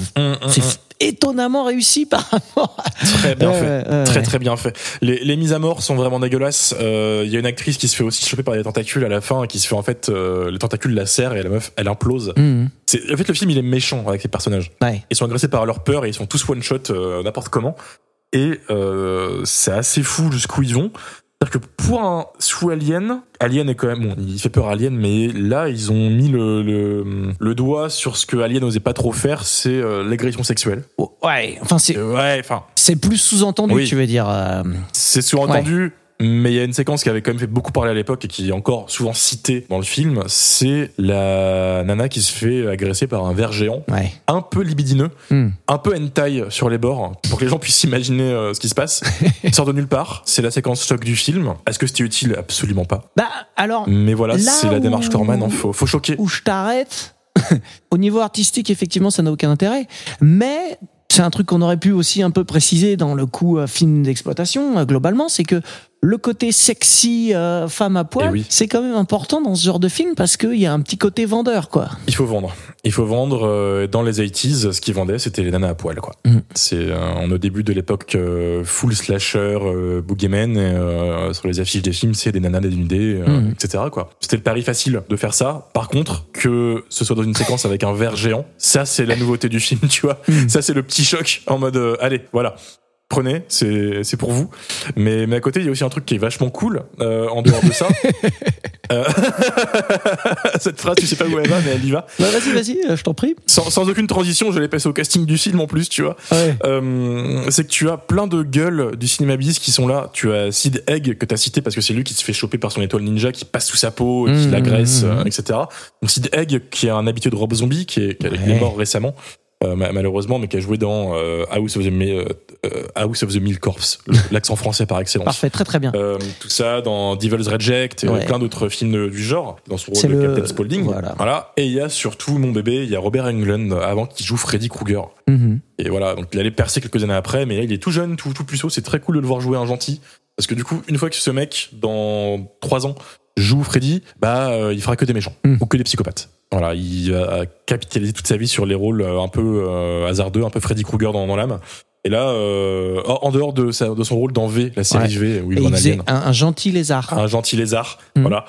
c'est hum. étonnamment réussi <laughs> par rapport à... Très bien Ouais, fait. ouais, ouais, très ouais. très bien fait. Les, les mises à mort sont vraiment dégueulasses. Euh, Il y a une actrice qui se fait aussi choper par des tentacules à la fin, qui se fait en fait euh, les tentacules la serrent et la meuf elle implose. C'est en fait le film il est méchant avec les personnages. Ouais. Ils sont agressés par leur peur et ils sont tous one shot euh, n'importe comment. Et euh, c'est assez fou jusqu'où ils vont. C'est-à-dire que pour un sous Alien, Alien est quand même bon, il fait peur à Alien, mais là ils ont mis le, le, le doigt sur ce que Alien n'osait pas trop faire, c'est euh, l'agression sexuelle. Ouais, enfin, c'est ouais, enfin c'est plus sous-entendu, Oui. tu veux dire. euh, C'est sous-entendu, mais il y a une séquence qui avait quand même fait beaucoup parler à l'époque et qui est encore souvent citée dans le film. C'est la nana qui se fait agresser par un ver géant, Ouais. un peu libidineux, Hmm. un peu hentai sur les bords, pour que les gens puissent imaginer euh, ce qui se passe. <laughs> Sort de nulle part. C'est la séquence choc du film. Est-ce que c'était utile? Absolument pas. Bah, alors, Mais voilà, Là c'est la démarche Corman. hein. Faut, faut choquer. où je t'arrête, <laughs> au niveau artistique, effectivement, ça n'a aucun intérêt. Mais c'est un truc qu'on aurait pu aussi un peu préciser dans le coup euh, film d'exploitation, euh, globalement, c'est que le côté sexy euh, femme à poil, Eh oui. c'est quand même important dans ce genre de film parce qu'il y a un petit côté vendeur, quoi. Il faut vendre. Il faut vendre. euh, dans les 80s, ce qu'ils vendaient, c'était les nanas à poil, quoi. Mm. C'est euh, on est au début de l'époque euh, full slasher, euh, boogeyman. Et, euh, sur les affiches des films, c'est des nanas dénudées, euh, Mm. etc. Quoi. C'était le pari facile de faire ça. Par contre, que ce soit dans une séquence avec un verre géant, ça c'est la nouveauté du film, <laughs> tu vois. Mm. Ça c'est le petit choc en mode, euh, allez, voilà. Prenez, c'est c'est pour vous. Mais, mais à côté, il y a aussi un truc qui est vachement cool euh, en dehors de ça. <laughs> Euh, <laughs> Cette phrase, tu sais pas où elle va, mais elle y va. Bah, vas-y, vas-y, euh, je t'en prie. Sans, sans aucune transition, je l'ai passé au casting du film en plus, tu vois. Ouais. Euh, c'est que tu as plein de gueules du cinéma bis qui sont là. Tu as Sid Egg que tu as cité parce que c'est lui qui se fait choper par son étoile ninja qui passe sous sa peau, et qui Mmh, l'agresse, mmh, euh, mmh. etc. Donc Sid Egg qui est un habitué de Rob Zombie qui est, qui est- qui est Ouais. mort récemment. Euh, ma- malheureusement, mais qui a joué dans euh, House, of the, euh, House of the Mill Corps, le- <laughs> l'accent français par excellence. Parfait, très très bien. Tout ça dans Devil's Reject et Ouais. plein d'autres films du genre dans son rôle de le- Captain Spaulding. voilà. Et il y a surtout mon bébé, il y a Robert Englund avant qui joue Freddy Krueger. Mhm. Et voilà, donc il allait percer quelques années après, mais là il est tout jeune, tout, tout puceau. C'est très cool de le voir jouer un gentil. Parce que du coup, une fois que ce mec, dans trois ans, joue Freddy, bah euh, il fera que des méchants Mm. ou que des psychopathes. Voilà, il va capitaliser toute sa vie sur les rôles euh, un peu euh, hasardeux, un peu Freddy Krueger dans, dans l'âme. Et là, euh, en dehors de, sa, de son rôle dans V, la série Ouais. V, où il il faisait un, un gentil lézard. un gentil lézard, Mm. voilà.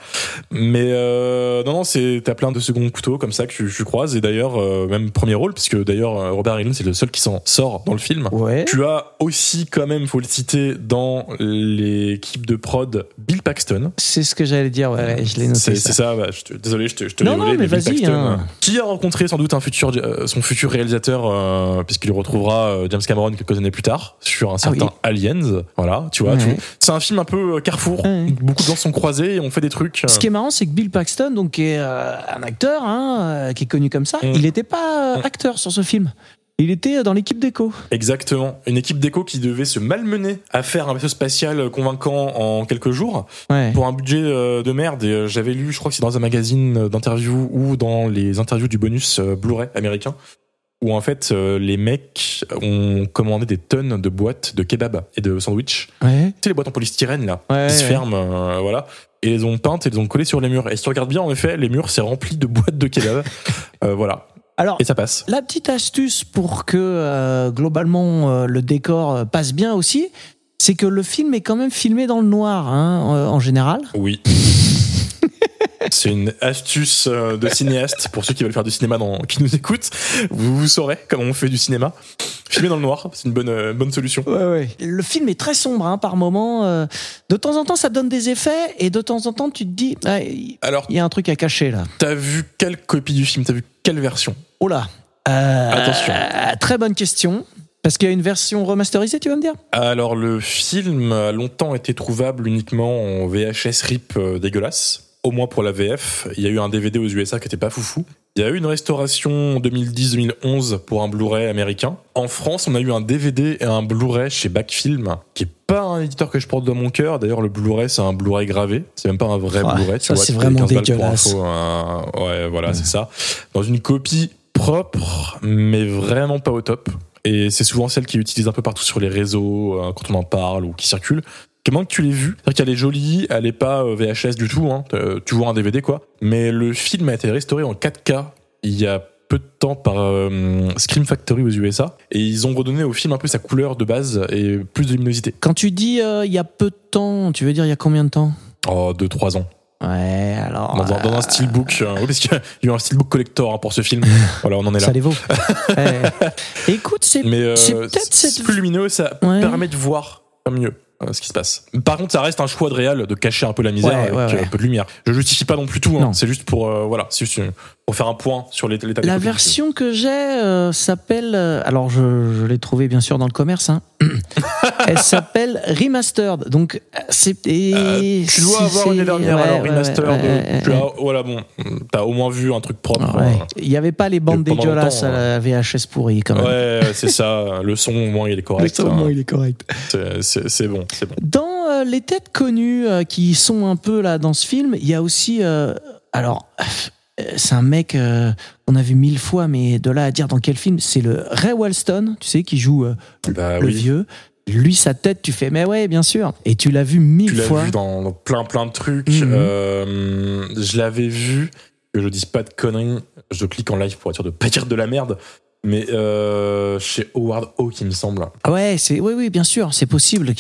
Mais euh, non, non, c'est t'as plein de seconds couteaux comme ça que tu, tu croises et d'ailleurs euh, même premier rôle puisque d'ailleurs euh, Robert Englund c'est le seul qui s'en sort dans le film. Ouais. Tu as aussi quand même, faut le citer, dans l'équipe de prod Bill Paxton. C'est ce que j'allais dire, ouais, ouais, je l'ai noté. C'est ça. ça, bah, je te- désolé, je te, je te Non, non, volé, mais Bill vas-y, Paxton, hein. euh, qui a rencontré sans doute un futur, son futur réalisateur, puisqu'il retrouvera James Cameron quelques années plus tard sur un certain Ah oui. Aliens. Voilà, tu vois, Ouais. c'est un film un peu euh, carrefour. Ouais. Beaucoup de gens sont croisés et on fait des trucs. euh, Ce qui est marrant, c'est que Bill Paxton, donc, qui est euh, un acteur, hein, qui est connu comme ça, Mm. il n'était pas Mm. acteur sur ce film. Il était dans l'équipe d'écho. Exactement. Une équipe d'écho qui devait se malmener à faire un vaisseau spatial convaincant en quelques jours Ouais. pour un budget de merde. Et j'avais lu, je crois que c'est dans un magazine d'interview ou dans les interviews du bonus Blu-ray américain, où en fait euh, les mecs ont commandé des tonnes de boîtes de kebab et de sandwich. Ouais. Tu sais les boîtes en polystyrène là, Ouais, qui se ouais. ferment, euh, voilà. Et les ont peintes et les ont collées sur les murs. Et si tu regardes bien, en effet, les murs c'est rempli de <laughs> boîtes de kebab. Euh, voilà. Alors, Et ça passe. la petite astuce pour que globalement le décor passe bien aussi, c'est que le film est quand même filmé dans le noir hein, en général. Oui. <laughs> C'est une astuce euh, de cinéaste pour ceux qui veulent faire du cinéma dans, qui nous écoutent. Vous, vous saurez comment on fait du cinéma. Filmer dans le noir, c'est une bonne, euh, bonne solution. Ouais, ouais. Le film est très sombre hein, par moment. euh, de temps en temps, ça donne des effets et de temps en temps, tu te dis, ah, il Alors, y a un truc à cacher là. t'as vu quelle copie du film? T'as vu quelle version? Oh là. Euh, Attention. Très bonne question. Parce qu'il y a une version remasterisée, tu vas me dire? Alors, le film a longtemps été trouvable uniquement en VHS RIP dégueulasse. Au moins pour la VF. Il y a eu un DVD aux USA qui était pas foufou. Il y a eu une restauration en 2010-2011 pour un Blu-ray américain. En France, on a eu un DVD et un Blu-ray chez Backfilm, qui est pas un éditeur que je porte dans mon cœur. D'ailleurs, le Blu-ray, c'est un Blu-ray gravé. C'est même pas un vrai Ouais, Blu-ray. ça, c'est vraiment 15 balles pour dégueulasse. info, un- Ouais, voilà, c'est ça. Dans une copie propre, mais vraiment pas au top. Et c'est souvent celle qui est utilisée un peu partout sur les réseaux, euh, quand on en parle ou qui circule. Comment que tu l'aies vue C'est-à-dire qu'elle est jolie, elle est pas euh, VHS du tout, hein. Euh, tu vois un DVD quoi. Mais le film a été restauré en 4K il y a peu de temps par euh, Scream Factory aux USA et ils ont redonné au film un peu sa couleur de base et plus de luminosité. Quand tu dis euh, il y a peu de temps, tu veux dire il y a combien de temps? Oh, 2-3 ans. Ouais, alors. Dans, un- dans un steelbook, euh, oui, parce qu'il y a eu un steelbook collector hein, pour ce film. <laughs> voilà, on en est là. Ça les vaut. Ouais. <laughs> Écoute, c'est peut-être c'est cette. plus lumineux, ça Ouais. permet de voir mieux ce qui se passe. Par contre, ça reste un choix de réal de cacher un peu la misère Ouais, avec ouais, ouais. euh, un peu de lumière. Je justifie pas non plus tout, hein. C'est juste pour euh, voilà, c'est juste euh, pour faire un point sur l'état des La version que j'ai euh, s'appelle. euh, alors, je, je l'ai trouvée bien sûr dans le commerce. hein. <laughs> Elle s'appelle Remastered. Donc, euh, c'est. Euh, tu dois si avoir une dernière ouais, alors ouais, remaster ouais, de as- voilà bon t'as au moins vu un truc propre Ouais. Il n'y avait pas les bandes dégueulasses à la VHS pourrie quand même. ouais c'est ça le son au moins il est Le correct son, au hein. moins, il est correct. C'est- bon c'est bon Dans euh, les têtes connues euh, qui sont un peu là dans ce film, il y a aussi. euh, alors, euh, c'est un mec euh, qu'on a vu mille fois, mais de là à dire dans quel film, c'est le Ray Walston, tu sais, qui joue euh, bah le oui vieux. Lui, sa tête, tu fais, mais ouais, bien sûr. Et tu l'as vu mille tu l'as fois. vu dans, plein plein de trucs Mhm. Euh, je l'avais vu que je dise pas de conneries je clique en live pour être sûr de pas dire de la merde mais euh, chez Howard Hawks il me semble Ah Ouais, c'est oui, oui, bien sûr, c'est possible.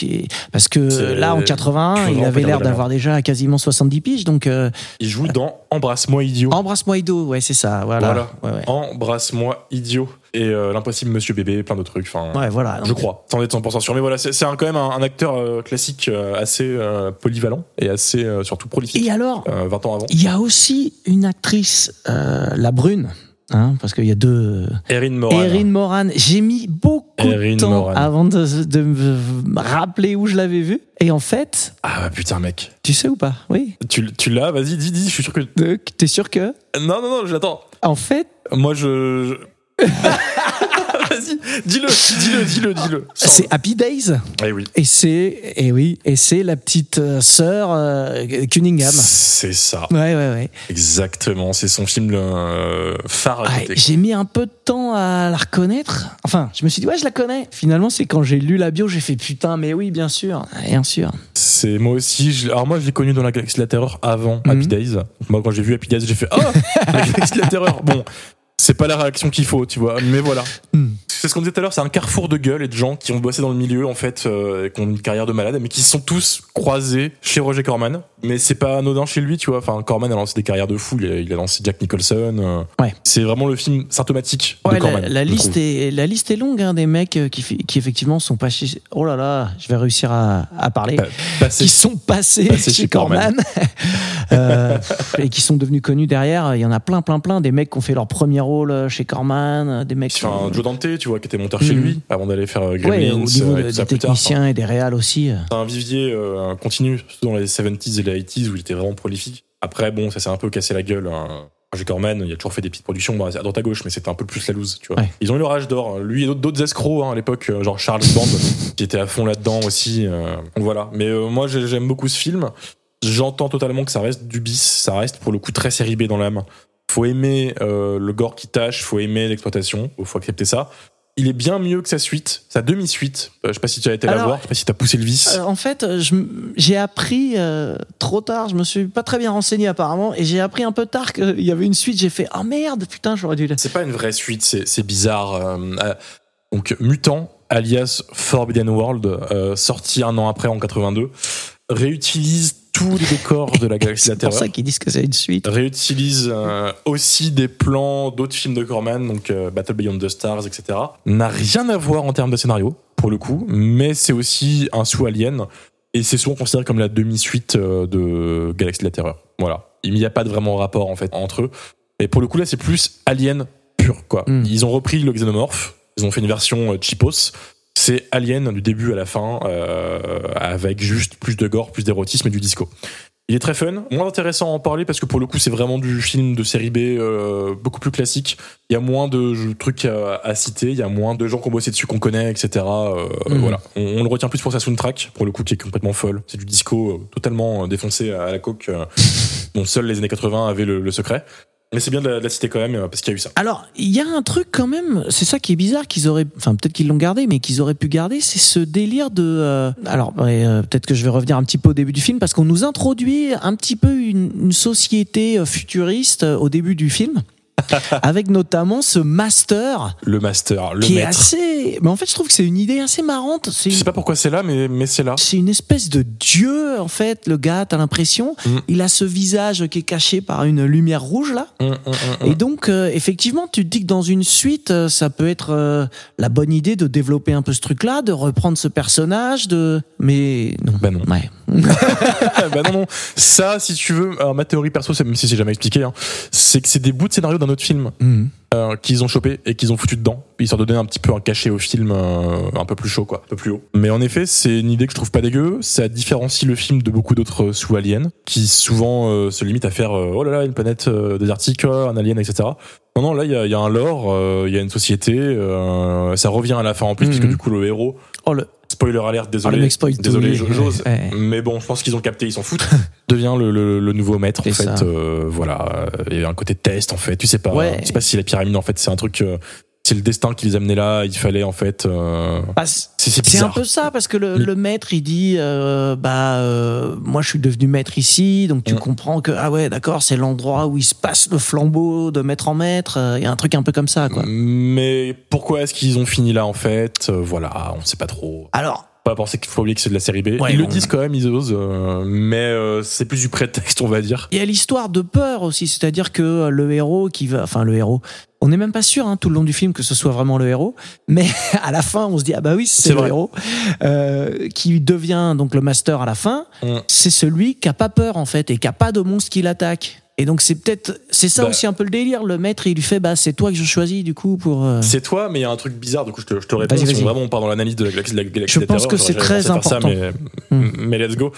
Parce que là, en tu 81, veux il avait l'air d'avoir déjà quasiment 70 piges, donc euh, il joue dans Embrasse-moi idiot embrasse-moi Ido, ouais, c'est ça, voilà. Voilà. Ouais, ouais. Embrasse-moi idiot et euh, l'impossible Monsieur Bébé plein de trucs enfin Ouais, voilà. je crois sans être 100% sûr mais voilà c'est quand même un, un acteur euh, classique euh, assez polyvalent et assez surtout prolifique Et alors, euh, 20 ans avant il y a aussi une actrice, la brune, hein, parce qu'il y a deux. Erin Moran Erin Moran. J'ai mis beaucoup Erin de temps Moran. avant de, de me rappeler où je l'avais vue. Et en fait, ah putain mec tu sais ou pas? Oui. tu, tu l'as? Vas-y dis dis je suis sûr que Donc, T'es sûr que? Non non non j'attends En fait, Moi, je. je- <laughs> Vas-y, dis-le, dis-le, dis-le, dis-le. Sans- c'est Happy Days. Eh oui. Et c'est, et oui, et c'est la petite euh, sœur euh, Cunningham. C'est ça, Ouais, ouais, ouais. exactement. C'est son film euh, phare à Ouais, côté. j'ai mis un peu de temps à la reconnaître. Enfin, je me suis dit, ouais, je la connais. Finalement, c'est quand j'ai lu la bio, j'ai fait putain, mais oui, bien sûr, bien sûr. C'est moi aussi. je- Alors moi, je l'ai connu dans la Galaxie de la Terreur avant Mhm. Happy Days. Moi, quand j'ai vu Happy Days, j'ai fait oh <laughs> la Galaxie de la Terreur. Bon, c'est pas la réaction qu'il faut, tu vois. Mais voilà. Hmm. C'est ce qu'on disait tout à l'heure, c'est un carrefour de gueules et de gens qui ont bossé dans le milieu en fait, euh, qui ont une carrière de malade, mais qui se sont tous croisés chez Roger Corman. Mais c'est pas anodin chez lui, tu vois. Enfin, Corman a lancé des carrières de fou. Il a, il a lancé Jack Nicholson. euh. Ouais. C'est vraiment le film symptomatique Ouais, de Corman. la, liste trouve. est, la liste est longue, hein, des mecs euh, qui, qui effectivement sont passés. Oh là là, je vais réussir à, à parler. Pa- passé qui sont passés chez chez Corman <laughs> et qui sont devenus connus derrière. Il y en a plein, plein, plein. Des mecs qui ont fait leur premier rôle chez Corman, des mecs. qui Enfin, ont- Joe Dante, tu vois, qui était monteur chez Mhm. lui avant d'aller faire euh, Gremlins niveau euh, et ça des plus tard. Enfin, techniciens et des réals aussi. euh. C'est un vivier euh, continu, surtout dans les 70s et les 80s où il était vraiment prolifique. Après, bon, ça s'est un peu cassé la gueule. Hein. Roger Corman, il a toujours fait des petites productions bon, à droite à gauche, mais c'était un peu plus la loose, tu vois. Ouais. Ils ont eu leur âge d'or. Lui et d'autres- escrocs hein, à l'époque, genre Charles Band, <laughs> qui était à fond là-dedans aussi. euh, voilà. Mais euh, moi, j'ai- j'aime beaucoup ce film. J'entends totalement que ça reste du bis, ça reste pour le coup très série B dans l'âme. faut aimer euh, le gore qui tâche, faut aimer l'exploitation, faut accepter ça. Il est bien mieux que sa suite, sa demi-suite. Euh, je sais pas si tu as été la Alors, voir, je sais pas si t'as poussé le vice. Euh, en fait, euh, j'ai appris euh, trop tard, je me suis pas très bien renseigné apparemment, et j'ai appris un peu tard qu'il y avait une suite, j'ai fait « Ah merde, putain, j'aurais dû la... C'est pas une vraie suite, c'est bizarre. donc Mutant, alias Forbidden World, sorti un an après en 82, réutilise tous les décors de la galaxie de la <laughs> C'est pour Terreur. ça qu'ils disent que c'est une suite. réutilise euh, aussi des plans d'autres films de Corman, donc euh, Battle Beyond the Stars, etc. N'a rien à voir en termes de scénario, pour le coup, mais c'est aussi un sous-alien, et c'est souvent considéré comme la demi-suite euh, de Galaxie de la Terreur. Voilà. Il n'y a pas de vraiment rapport, en fait, entre eux. Et pour le coup, là, c'est plus Alien pur, quoi. Mm. Ils ont repris le xénomorphe, ils ont fait une version cheapos, c'est Alien du début à la fin, euh, avec juste plus de gore, plus d'érotisme et du disco. Il est très fun, moins intéressant à en parler parce que pour le coup c'est vraiment du film de série B euh, beaucoup plus classique. Il y a moins de trucs à, à citer, il y a moins de gens qui ont bossé dessus qu'on connaît, etc. Euh, Mhm. Voilà, on, on le retient plus pour sa soundtrack pour le coup qui est complètement folle. C'est du disco euh, totalement euh, défoncé à la coque, euh, <laughs> dont seuls les années 80 avaient le, le secret. Mais c'est bien de la, citer quand même euh, parce qu'il y a eu ça. Alors, il y a un truc quand même, c'est ça qui est bizarre qu'ils auraient, enfin peut-être qu'ils l'ont gardé, mais qu'ils auraient pu garder, c'est ce délire de. euh, alors euh, peut-être que je vais revenir un petit peu au début du film parce qu'on nous introduit un petit peu une, société futuriste au début du film, <laughs> avec notamment ce master Le master, le qui est assez. Mais en fait, je trouve que c'est une idée assez marrante. Je sais pas pourquoi c'est là, mais, mais c'est là. c'est une espèce de dieu en fait, le gars. T'as l'impression, Mm. il a ce visage qui est caché par une lumière rouge là. Hum, hum. Et donc, euh, effectivement, tu te dis que dans une suite, euh, ça peut être euh, la bonne idée de développer un peu ce truc-là, de reprendre ce personnage, de. Mais non. Bah non. Ouais. <laughs> <laughs> bah non, non. Ça, si tu veux, alors ma théorie perso, même si c'est jamais expliqué, hein, c'est que c'est des bouts de scénario d'un autre film Mhm. euh, qu'ils ont chopé et qu'ils ont foutu dedans, histoire de donner un petit peu un cachet au film euh, un peu plus chaud, quoi, un peu plus haut. Mais en effet, c'est une idée que je trouve pas dégueu. Ça différencie le film de beaucoup d'autres euh, sous-aliens, qui souvent euh, se limitent à faire euh, oh là là, une planète euh, désertique, euh, un alien, etc. Non, non, là, il y a, il y a un lore, euh, il y a une société, euh, ça revient à la fin en plus, Mhm. puisque du coup, le héros, Oh, le. Spoiler alert, Oh, désolé, le mec spoil tout, désolé, j'ose, Ouais. mais bon, je pense qu'ils ont capté, ils s'en foutent. <laughs> devient le, le, le nouveau maître en fait. Euh, voilà, il y a un côté test en fait. Tu sais pas, Ouais. tu sais pas si la pyramide en fait c'est un truc, euh, c'est le destin qui les amenait là. Il fallait en fait. euh, Bah, c'est un peu ça, parce que le, Mm. le maître, il dit euh, Bah, euh, moi, je suis devenu maître ici, donc tu Mm. comprends que, ah ouais, d'accord, c'est l'endroit où il se passe le flambeau de maître en maître. Il y a un truc un peu comme ça, quoi. Mais pourquoi est-ce qu'ils ont fini là en fait? Voilà, on sait pas trop. Alors, Pas penser qu'il faut oublier que c'est de la série B. Ouais, ils le disent quand même, ils osent, euh, mais euh, c'est plus du prétexte, on va dire. Il y a l'histoire de peur aussi, c'est-à-dire que le héros qui va, enfin le héros, on n'est même pas sûr hein, tout le long du film que ce soit vraiment le héros, mais <laughs> à la fin on se dit ah bah oui c'est C'est le vrai. héros euh, qui devient donc le master à la fin, Mm. c'est celui qui a pas peur en fait et qui a pas de monstre qui l'attaque. Et donc c'est peut-être c'est ça Bah. aussi un peu le délire. Le maître il lui fait bah c'est toi que je choisis du coup pour. euh, C'est toi, mais il y a un truc bizarre. Du coup, je te, je te réponds. Si vraiment on part dans l'analyse de la galaxie, de la galaxie Je pense que c'est très faire ça, mais, Hmm. <laughs> mais let's go.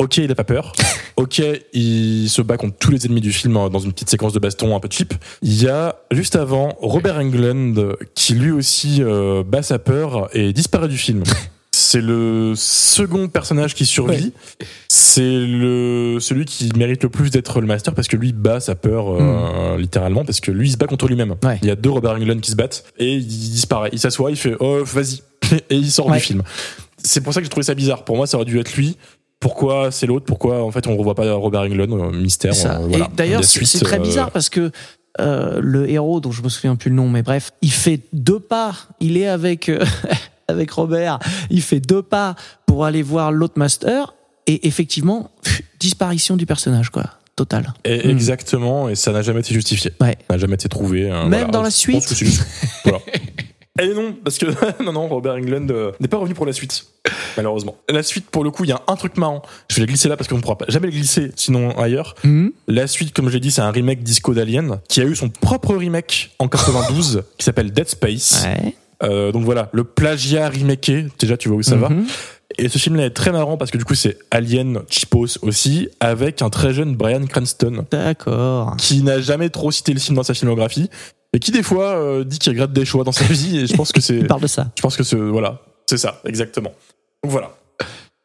Ok, il a pas peur. Ok, il se bat contre tous les ennemis du film hein, dans une petite séquence de baston un peu cheap. Il y a juste avant Robert Englund qui lui aussi euh, bat sa peur et disparaît du film. <laughs> C'est le second personnage qui survit. C'est le celui qui mérite le plus d'être le master parce que lui bat sa peur euh, littéralement parce que lui il se bat contre lui-même. Ouais. Il y a deux Robert Englund qui se battent et il disparaît. Il s'assoit, il fait oh vas-y <laughs> et il sort Ouais. du film. C'est pour ça que j'ai trouvé ça bizarre. Pour moi, ça aurait dû être lui. Pourquoi c'est l'autre? Pourquoi en fait on revoit pas Robert Englund euh, Mystère. ça. euh, voilà. Et d'ailleurs, c'est très euh, bizarre parce que euh, le héros, dont je me souviens plus le nom, mais bref, il fait deux pas. Il est avec euh, <laughs> avec Robert. Il fait deux pas pour aller voir l'autre master. Et effectivement, pff, disparition du personnage, quoi. Total. et- Hmm. Exactement, et ça n'a jamais été justifié. Ouais. Ça n'a jamais été trouvé. hein, Même voilà. dans la suite juste- <laughs> voilà. Et non, parce que <laughs> non, non, Robert Englund euh, n'est pas revenu pour la suite, malheureusement. La suite, pour le coup, il y a un truc marrant. Je vais le glisser là parce qu'on ne pourra pas jamais le glisser, sinon ailleurs. Mhm. La suite, comme j'ai dit, c'est un remake disco d'Alien qui a eu son propre remake en 92 qui s'appelle Dead Space. Ouais. Euh, donc voilà, le plagiat remaké, déjà tu vois où ça va. Mhm. Et ce film-là est très marrant parce que du coup c'est Alien Chipos aussi, avec un très jeune Brian Cranston D'accord. qui n'a jamais trop cité le film dans sa filmographie et qui des fois euh, dit qu'il regrette des choix dans sa <laughs> vie et je pense que c'est Il parle de ça. je pense que c'est voilà, c'est ça exactement. Donc voilà.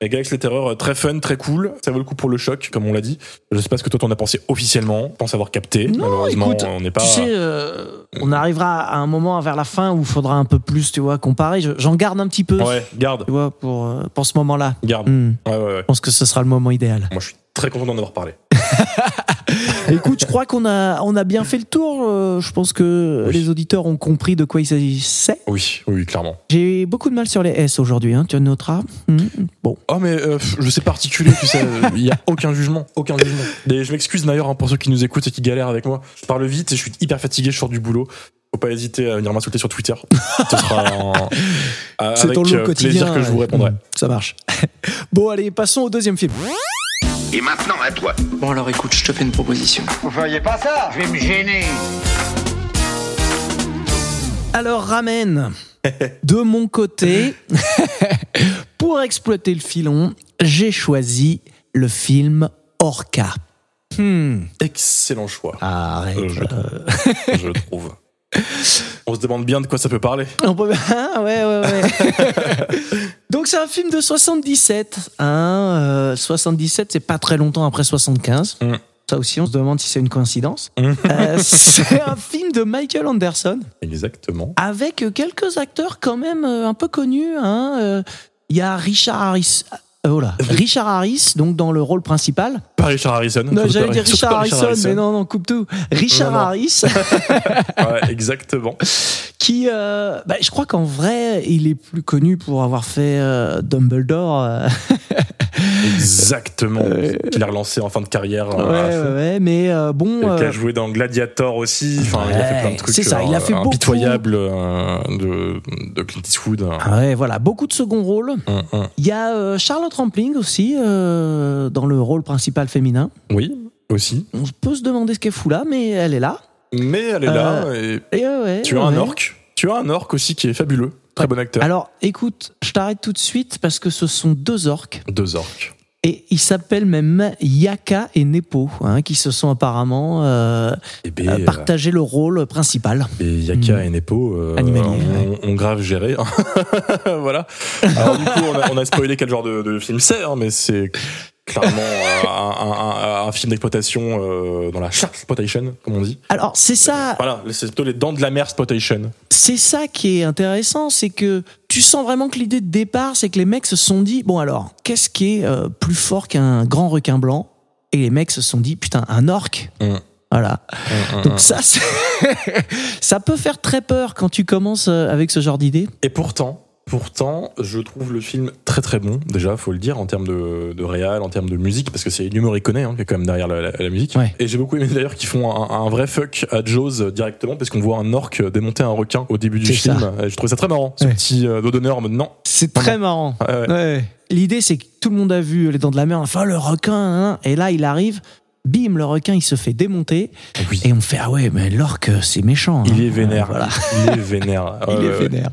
Et Galaxy Terror, euh, très fun, très cool. Ça vaut le coup pour le choc, comme on l'a dit. Je sais pas ce que toi t'en as pensé officiellement. Je pense avoir capté. Non, Malheureusement, écoute, on n'est pas. Tu sais, euh, on arrivera à un moment vers la fin où il faudra un peu plus, tu vois, comparer. Je- J'en garde un petit peu, Ouais, garde, tu vois, pour, euh, pour ce moment-là. garde. Hmm. Ouais, ouais, ouais. Je pense que ce sera le moment idéal. Moi, je suis très content d'en avoir parlé. <laughs> Écoute, je crois qu'on a, on a bien fait le tour. Euh, Je pense que Oui. les auditeurs ont compris de quoi il s'agissait. Oui, oui, clairement. J'ai beaucoup de mal sur les S aujourd'hui, hein, tu noteras. Hmm. Bon. Oh, mais euh, je sais pas articuler, tu sais. Il y a aucun jugement, aucun jugement. Et je m'excuse d'ailleurs hein, pour ceux qui nous écoutent et qui galèrent avec moi. Je parle vite et je suis hyper fatigué, je sors du boulot. Faut pas hésiter à venir m'insulter sur Twitter. Ce sera un- <laughs> C'est avec ton lot euh, quotidien. plaisir que je vous répondrai. Ça marche. <laughs> bon, allez, passons au deuxième film. Et maintenant à toi. Bon alors écoute, je te fais une proposition. Vous voyez pas ça Je vais me gêner. Alors, Ramen, de mon côté, <laughs> pour exploiter le filon, j'ai choisi le film Orca. Hmm. Excellent choix. Arrête. Euh, je, trouve. <laughs> je trouve. On se demande bien de quoi ça peut parler. On peut- <laughs> Ah, ouais, ouais, ouais. <laughs> Donc, c'est un film de 77. Hein, euh, 77, c'est pas très longtemps après 75. Mm. Ça aussi, on se demande si c'est une coïncidence. Mm. Euh, c'est un film de Michael Anderson. Exactement. avec quelques acteurs quand même euh, un peu connus. hein, euh, Il y a Richard Harris. Euh, oh là, Richard Harris, donc dans le rôle principal. Pas Richard Harrison. Non, j'allais dire Richard Harrison, mais non, non, coupe tout. Richard Non, non. Harris, <laughs> Ouais, exactement. qui, euh, bah, je crois qu'en vrai, il est plus connu pour avoir fait euh, Dumbledore. <laughs> euh, Exactement. Qu'il a relancé en fin de carrière. ouais, euh, ouais, ouais, mais euh, bon. Qui a euh, joué dans Gladiator aussi. Enfin, il a fait plein de trucs. c'est ça, il a euh, fait beaucoup. impitoyables euh, de, de Clint Eastwood. ah ouais, voilà, beaucoup de second rôle. Hum, hum. Il y a euh, Charlotte Rampling aussi euh, dans le rôle principal féminin. Oui, aussi. On peut se demander ce qu'elle fout là, mais elle est là. Mais elle est là. Et Et tu as un orc. Tu as un orc aussi qui est fabuleux. Très bon acteur. Alors, écoute, je t'arrête tout de suite parce que ce sont deux orques. Deux orcs. Et ils s'appellent même Yaka et Nepo, hein, qui se sont apparemment euh, ben, euh, partagé le rôle principal. Et Yaka Mm. et Nepo euh, ont grave géré. <laughs> voilà. Alors du coup, on a, on a spoilé quel genre de, de film c'est, hein, mais c'est clairement un, un- un- un film d'exploitation euh, dans la shark exploitation, comme on dit. Alors, c'est ça, Voilà, c'est plutôt les dents de la mer exploitation. c'est ça qui est intéressant, c'est que tu sens vraiment que l'idée de départ, c'est que les mecs se sont dit, bon alors, qu'est-ce qui est euh, plus fort qu'un grand requin blanc? Et les mecs se sont dit, putain, un orque Mm. Voilà. Mm, mm, Donc ça, <laughs> ça peut faire très peur quand tu commences euh, avec ce genre d'idée. Et pourtant, pourtant, je trouve le film très très bon. Déjà, faut le dire en termes de, de réal, en termes de musique, parce que c'est Ennio Morricone hein, qui est quand même derrière la, la- la musique. Ouais. Et j'ai beaucoup aimé d'ailleurs qu'ils font un, un vrai fuck à Jaws euh, directement, parce qu'on voit un orc démonter un requin au début du film. ça. Et je trouvais ça très marrant, ce Ouais. petit euh, dos d'honneur en mode non. C'est très marrant. Ouais. L'idée, c'est que tout le monde a vu Les Dents de la Mer, enfin le requin, hein, et là il arrive, bim, le requin il se fait démonter, Oui. et on fait ah ouais, mais l'orque c'est méchant. Il hein. est vénère. Voilà. Il est vénère. <laughs> Il est vénère.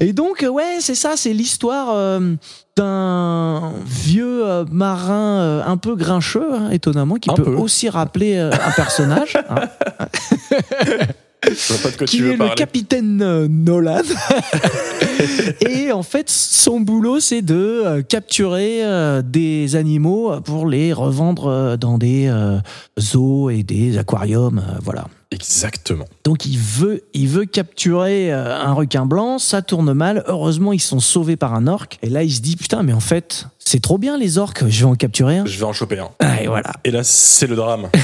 Et donc, euh, ouais, c'est ça, c'est l'histoire euh, d'un vieux euh, marin euh, un peu grincheux, hein, étonnamment, qui Un peut peu. aussi rappeler un personnage, hein, Je vois pas de quoi qui tu est veux le parler. capitaine Nolan. <laughs> Et en fait, son boulot, c'est de capturer des animaux pour les revendre dans des zoos et des aquariums, voilà. Exactement. Donc il veut, il veut capturer euh, un requin blanc, ça tourne mal. Heureusement, ils sont sauvés par un orque. Et là, il se dit putain, mais en fait, c'est trop bien les orques. Je vais en capturer un. Je vais en choper un. Ah, Et voilà. Et là, c'est le drame. <laughs>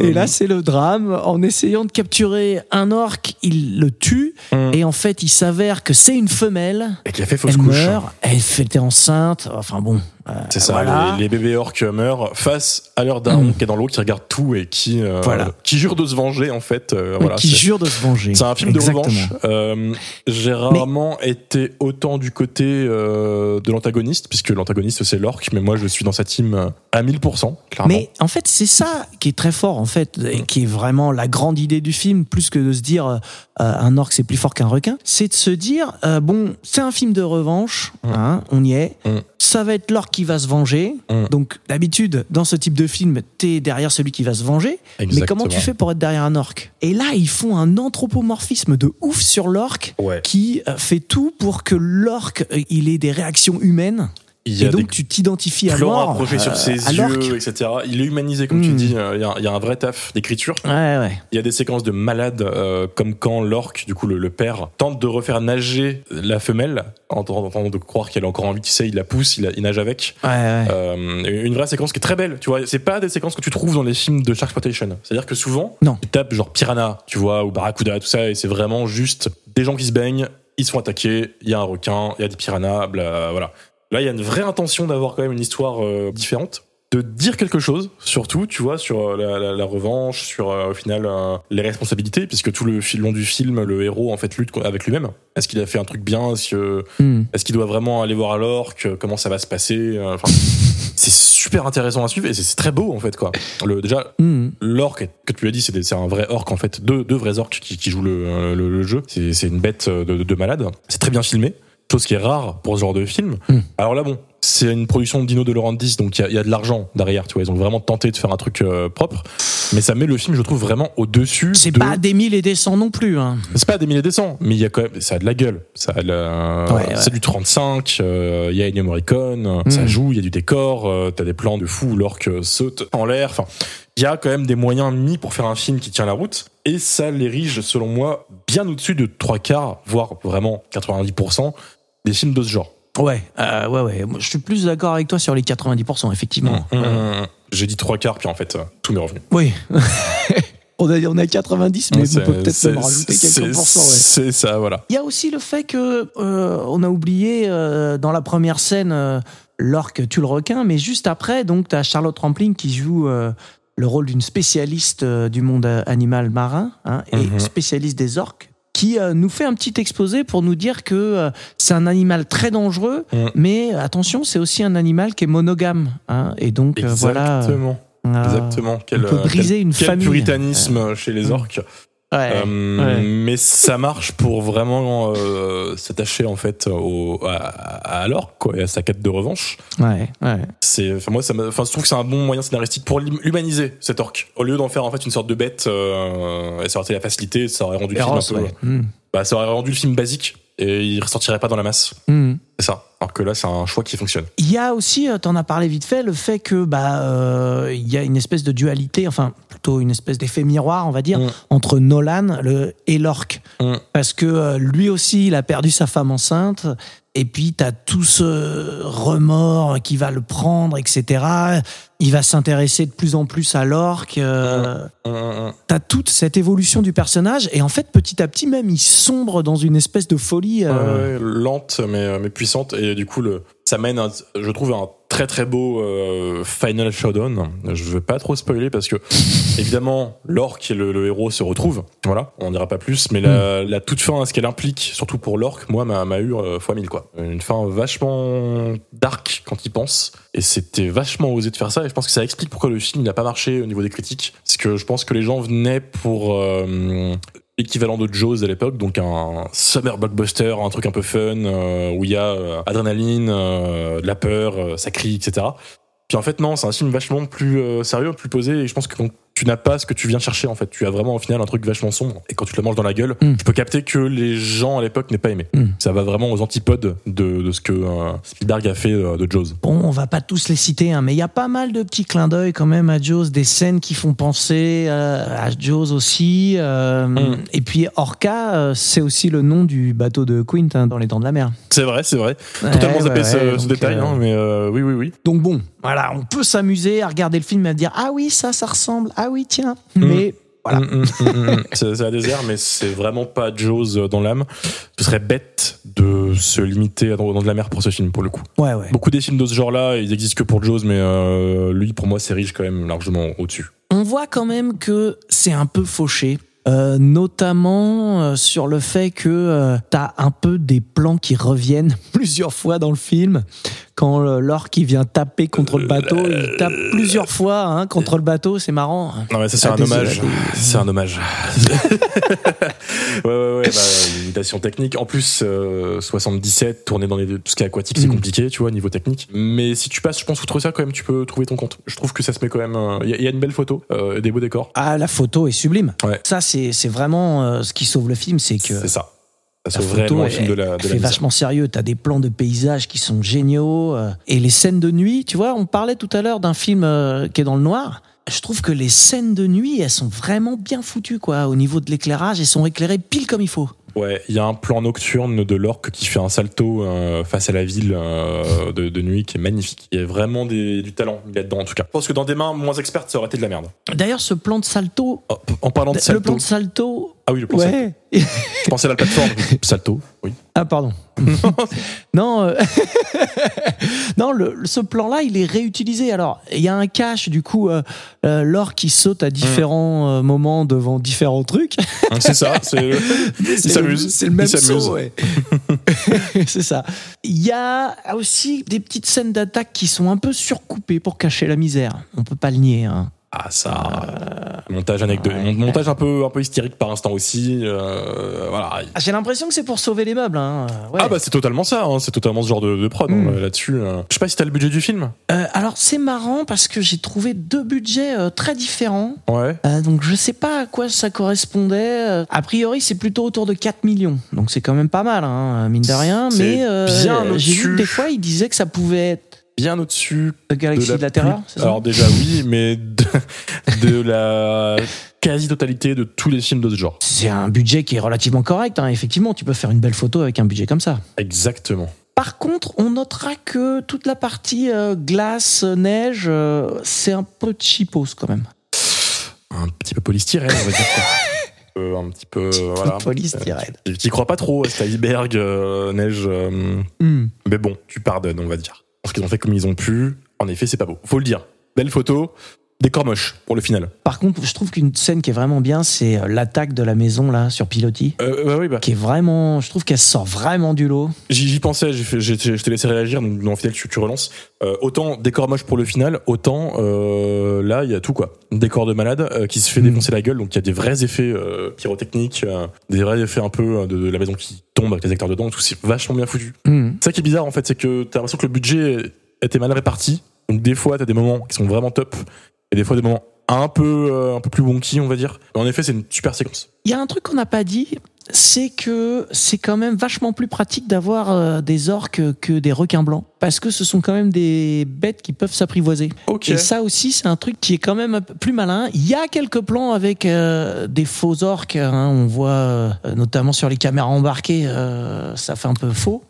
Et là, c'est le drame. En essayant de capturer un orque, il le tue. Mm. Et en fait, il s'avère que c'est une femelle. Et qui a fait fausse Elle couche. meurt. Elle était enceinte. Enfin bon. Euh, C'est ça, voilà. les, les bébés orques meurent face à leur daron Mm. qui est dans l'eau, qui regarde tout et qui, euh, Voilà. qui jure de se venger en fait. euh, Oui, voilà, qui jure de se venger. C'est un film Exactement. de revanche. Euh, J'ai rarement été autant du côté de l'antagoniste, puisque l'antagoniste c'est l'orque, mais moi je suis dans sa team à 1000%, clairement. Mais en fait, c'est ça qui est très fort, en fait, et qui est vraiment la grande idée du film, plus que de se dire un orque c'est plus fort qu'un requin. C'est de se dire, bon, c'est un film de revanche, Mm. hein, on y est. Mm. ça va être l'orque qui va se venger. Mm. Donc d'habitude, dans ce type de film, t'es derrière celui qui va se venger. Mais comment tu fais pour être derrière un orque Et là, ils font un anthropomorphisme de ouf sur l'orque Ouais. qui euh, fait tout pour que l'orque, euh, il ait des réactions humaines. Il y Et a donc des tu t'identifies à mort. rapprochés sur euh, ses yeux, etc. Il est humanisé, comme tu Mm. dis. euh, Il y, a, il y a un vrai taf d'écriture. Ouais, ouais. Il y a des séquences de malades, euh, comme quand l'orque, du coup le, le père, tente de refaire nager la femelle, en tentant de croire qu'elle a encore envie, tu sais, il la pousse, il, la- il nage avec. Ouais, ouais. Euh, une vraie séquence qui est très belle, tu vois. C'est pas des séquences que tu trouves dans les films de Sharksploitation. C'est-à-dire que souvent, Non. ils tapent genre Piranha, tu vois, ou Barracuda, tout ça, et c'est vraiment juste des gens qui se baignent, ils se font attaquer, il y a un requin, il y a des piranhas, bla, voilà. Là, il y a une vraie intention d'avoir quand même une histoire euh, différente. De dire quelque chose, surtout, tu vois, sur euh, la, la- la revanche, sur euh, au final euh, les responsabilités, puisque tout le fil long du film, le héros en fait lutte avec lui-même. Est-ce qu'il a fait un truc bien? Est-ce Hmm. qu'il doit vraiment aller voir à l'orque? Comment ça va se passer? Enfin, <laughs> c'est super intéressant à suivre et c'est très beau en fait quoi. Le, déjà, Hmm. l'orque que tu l'as dit, c'est un vrai orque en fait, deux, deux vrais orques qui, qui jouent le, le- le jeu. C'est c'est une bête de, de, de malade. C'est très bien filmé, chose qui est rare pour ce genre de film. Mm. Alors là bon, c'est une production de Dino De Laurentiis, donc il y a, il y a de l'argent derrière. Tu vois, ils ont vraiment tenté de faire un truc euh, propre, mais ça met le film, je trouve, vraiment au dessus. C'est de... pas des mille et des cents non plus. Hein. C'est pas des milliers des cents, mais il y a quand même, ça a de la gueule. Ça a la- Ouais, ouais. c'est du 35, euh, il y a Ennio Morricone, Mm. ça joue, il y a du décor, euh, t'as des plans de fou où l'orque saute en l'air. Enfin, il y a quand même des moyens mis pour faire un film qui tient la route, et ça l'érige, selon moi, bien au-dessus de trois quarts, voire vraiment 90% des films de ce genre. Ouais, euh, ouais, ouais. Moi, je suis plus d'accord avec toi sur les 90%, effectivement. Mm, mm, mm. J'ai dit trois quarts, puis en fait, euh, tout m'est revenu. Oui. <laughs> on, a, on a 90, mais on peut peut-être même rajouter quelques pourcents. ouais. C'est ça, voilà. Il y a aussi le fait que euh, on a oublié euh, dans la première scène l'orque tue le requin, mais juste après, donc tu as Charlotte Rampling qui joue le rôle d'une spécialiste du monde animal marin hein, et Mhm. spécialiste des orques qui euh, nous fait un petit exposé pour nous dire que euh, c'est un animal très dangereux, Mhm. mais attention, c'est aussi un animal qui est monogame. hein, et donc euh, voilà, Exactement. Exactement. Quel, peut briser quel- une quel famille. puritanisme chez les orques. Ouais, Euh, ouais. Mais ça marche pour vraiment euh, s'attacher en fait au, à, à l'orque quoi, et à sa quête de revanche. ouais, ouais. C'est, moi, ça enfin je trouve que c'est un bon moyen scénaristique pour l'hum- humaniser cet orque. Au lieu d'en faire en fait une sorte de bête, euh, et ça aurait été la facilité, ça aurait rendu le film un peu, ouais. Mm. bah, ça aurait rendu le film basique et il ressortirait pas dans la masse. Mm. C'est ça. Alors que là, c'est un choix qui fonctionne. Il y a aussi, euh, t'en as parlé vite fait, le fait que bah euh, il y a une espèce de dualité, enfin plutôt une espèce d'effet miroir, on va dire, Mm. entre Nolan le, et l'orque, Mm. parce que euh, lui aussi, il a perdu sa femme enceinte. Et puis, t'as tout ce remords qui va le prendre, etc. Il va s'intéresser de plus en plus à l'orque. euh, Hum, hum, hum. T'as toute cette évolution du personnage. Et en fait, petit à petit, même, il sombre dans une espèce de folie. euh, ouais, lente mais, mais puissante et du coup le ça mène un- je trouve un très très beau euh, final showdown. Je veux pas trop spoiler parce que <laughs> évidemment l'orque et le, le héros se retrouvent. Voilà on dira pas plus. Mais la, la toute fin ce qu'elle implique surtout pour l'orque moi m'a m'a eu euh, fois mille quoi. Une fin vachement dark quand il pense. Et c'était vachement osé de faire ça. Et je pense que ça explique pourquoi le film n'a pas marché au niveau des critiques. Parce que je pense que les gens venaient pour euh, équivalent de Jaws à l'époque, donc un summer blockbuster, un truc un peu fun, euh, où il y a euh, adrénaline, euh, de la peur, ça crie, etc. Puis en fait non, c'est un film vachement plus sérieux, plus posé, et je pense que tu n'as pas ce que tu viens chercher en fait, tu as vraiment au final un truc vachement sombre, et quand tu te le manges dans la gueule, Mm. je peux capter que les gens à l'époque n'aient pas aimé. Mm. Ça va vraiment aux antipodes de, de ce que euh, Spielberg a fait euh, de Jaws. Bon, on va pas tous les citer, hein, mais il y a pas mal de petits clins d'œil quand même à Jaws, des scènes qui font penser euh, à Jaws aussi. euh, Mm. Et puis Orca, c'est aussi le nom du bateau de Quint hein, dans les Dents de la Mer. C'est vrai, c'est vrai. Totalement Ouais, zappé ouais, ce, ouais, ce donc, détail, hein, mais oui, oui, oui. Donc bon, voilà, on peut s'amuser à regarder le film et à dire ah oui ça, ça ressemble, ah oui tiens. Mm. Mais voilà. Mm, mm, <laughs> c'est un désert, mais c'est vraiment pas Jaws dans l'âme. Ce serait bête de se limiter à dans, de la mer pour ce film, pour le coup. Ouais ouais. Beaucoup des films de ce genre-là, ils existent que pour Jaws, mais euh, lui, pour moi, c'est riche quand même largement au-dessus. On voit quand même que c'est un peu fauché. euh, notamment euh, sur le fait que euh, t'as un peu des plans qui reviennent <laughs> plusieurs fois dans le film, quand euh, l'orque qui vient taper contre le bateau, il tape plusieurs fois hein, contre le bateau, c'est marrant. Non mais ça c'est Ah, un hommage. C'est un hommage. <laughs> ouais ouais ouais. Bah, limitation technique. En plus, euh, 77 tourner dans les, tout ce qui est aquatique, c'est Mm. compliqué, tu vois, niveau technique. Mais si tu passes, je pense outre ça, quand même, tu peux trouver ton compte. Je trouve que ça se met quand même. euh, Il y, a- il y a une belle photo, euh, des beaux décors. Ah, la photo est sublime. Ouais. Ça, c'est c'est vraiment euh, ce qui sauve le film, c'est que C'est ça. Ça la photo le elle- film de la, de la fait vachement sérieux. T'as des plans de paysages qui sont géniaux. euh, et les scènes de nuit, tu vois, on parlait tout à l'heure d'un film euh, qui est dans le noir. Je trouve que les scènes de nuit, elles sont vraiment bien foutues, quoi. Au niveau de l'éclairage, elles sont éclairées pile comme il faut. Ouais, il y a un plan nocturne de l'orque qui fait un salto euh, face à la ville euh, de, de nuit qui est magnifique. Il y a vraiment des- du talent là-dedans en tout cas. Je pense que dans des mains moins expertes, ça aurait été de la merde. D'ailleurs, ce plan de salto, Oh, en parlant de le salto, plan de salto, ah oui, le plan salto. ouais. Je pensais à la plateforme. <laughs> salto, oui. Ah pardon. <laughs> non, euh, <laughs> non, le, ce plan-là, il est réutilisé. Alors, il y a un cache du coup, euh, euh, l'or qui saute à différents euh, moments devant différents trucs. C'est ça. C'est le- il s'amuse. C'est le même saut, ouais. c'est ça. Il y a aussi des petites scènes d'attaque qui sont un peu surcoupées pour cacher la misère. On peut pas le nier. Hein. Ah ça. Montage anecdote, ouais. montage un peu un peu hystérique par instant aussi. euh, voilà. Ah, J'ai l'impression que c'est pour sauver les meubles. Hein. Ouais. Ah bah c'est totalement ça. hein, c'est totalement ce genre de, de prod Mm. hein, là-dessus. euh. Je sais pas si t'as le budget du film. Euh, alors c'est marrant parce que j'ai trouvé deux budgets euh, très différents. Ouais. Euh, donc je sais pas à quoi ça correspondait. Euh, A priori c'est plutôt autour de 4 millions. Donc c'est quand même pas mal, hein, mine de rien. Mais euh, bien j'ai vu que des fois ils disaient que ça pouvait être Bien au-dessus The Galaxy de la, Terreur. plus- c'est ça Alors déjà oui, mais de, de la quasi-totalité de tous les films de ce genre. C'est un budget qui est relativement correct. hein. Effectivement, tu peux faire une belle photo avec un budget comme ça. Exactement. Par contre, on notera que toute la partie euh, glace, neige, euh, c'est un peu cheapos quand même. Un petit peu polystyrène, on va dire. <laughs> Euh, un petit peu voilà. Polystyrène. Euh, T'y crois pas trop à euh, neige. euh, Hmm. Mais bon, tu pardonnes, on va dire. Parce qu'ils ont fait comme ils ont pu. En effet, c'est pas beau. Faut le dire. Belle photo, décor moche pour le final. Par contre, je trouve qu'une scène qui est vraiment bien, c'est euh, l'attaque de la maison là sur Pilotis. Euh, bah oui, bah. Qui est vraiment, je trouve qu'elle sort vraiment du lot. J'y pensais, fait- je t'ai laissé réagir, donc dans le final, tu, tu relances. Euh, autant décor moche pour le final, autant euh, là, il y a tout quoi. Décor de malade euh, qui se fait Mm. défoncer la gueule, donc il y a des vrais effets euh, pyrotechniques, euh, des vrais effets un peu euh, de, de la maison qui tombe avec les acteurs dedans, et tout, c'est vachement bien foutu. C'est ça qui est bizarre en fait, c'est que t'as l'impression que le budget était mal réparti. Donc des fois, t'as des moments qui sont vraiment top, et des fois des moments un peu euh, un peu plus wonky, on va dire. En effet, c'est une super séquence. Il y a un truc qu'on n'a pas dit, c'est que c'est quand même vachement plus pratique d'avoir euh, des orques que des requins blancs, parce que ce sont quand même des bêtes qui peuvent s'apprivoiser. Ok. Et ça aussi, c'est un truc qui est quand même plus malin. Il y a quelques plans avec euh, des faux orques. hein. on voit notamment sur les caméras embarquées, ça fait un peu faux.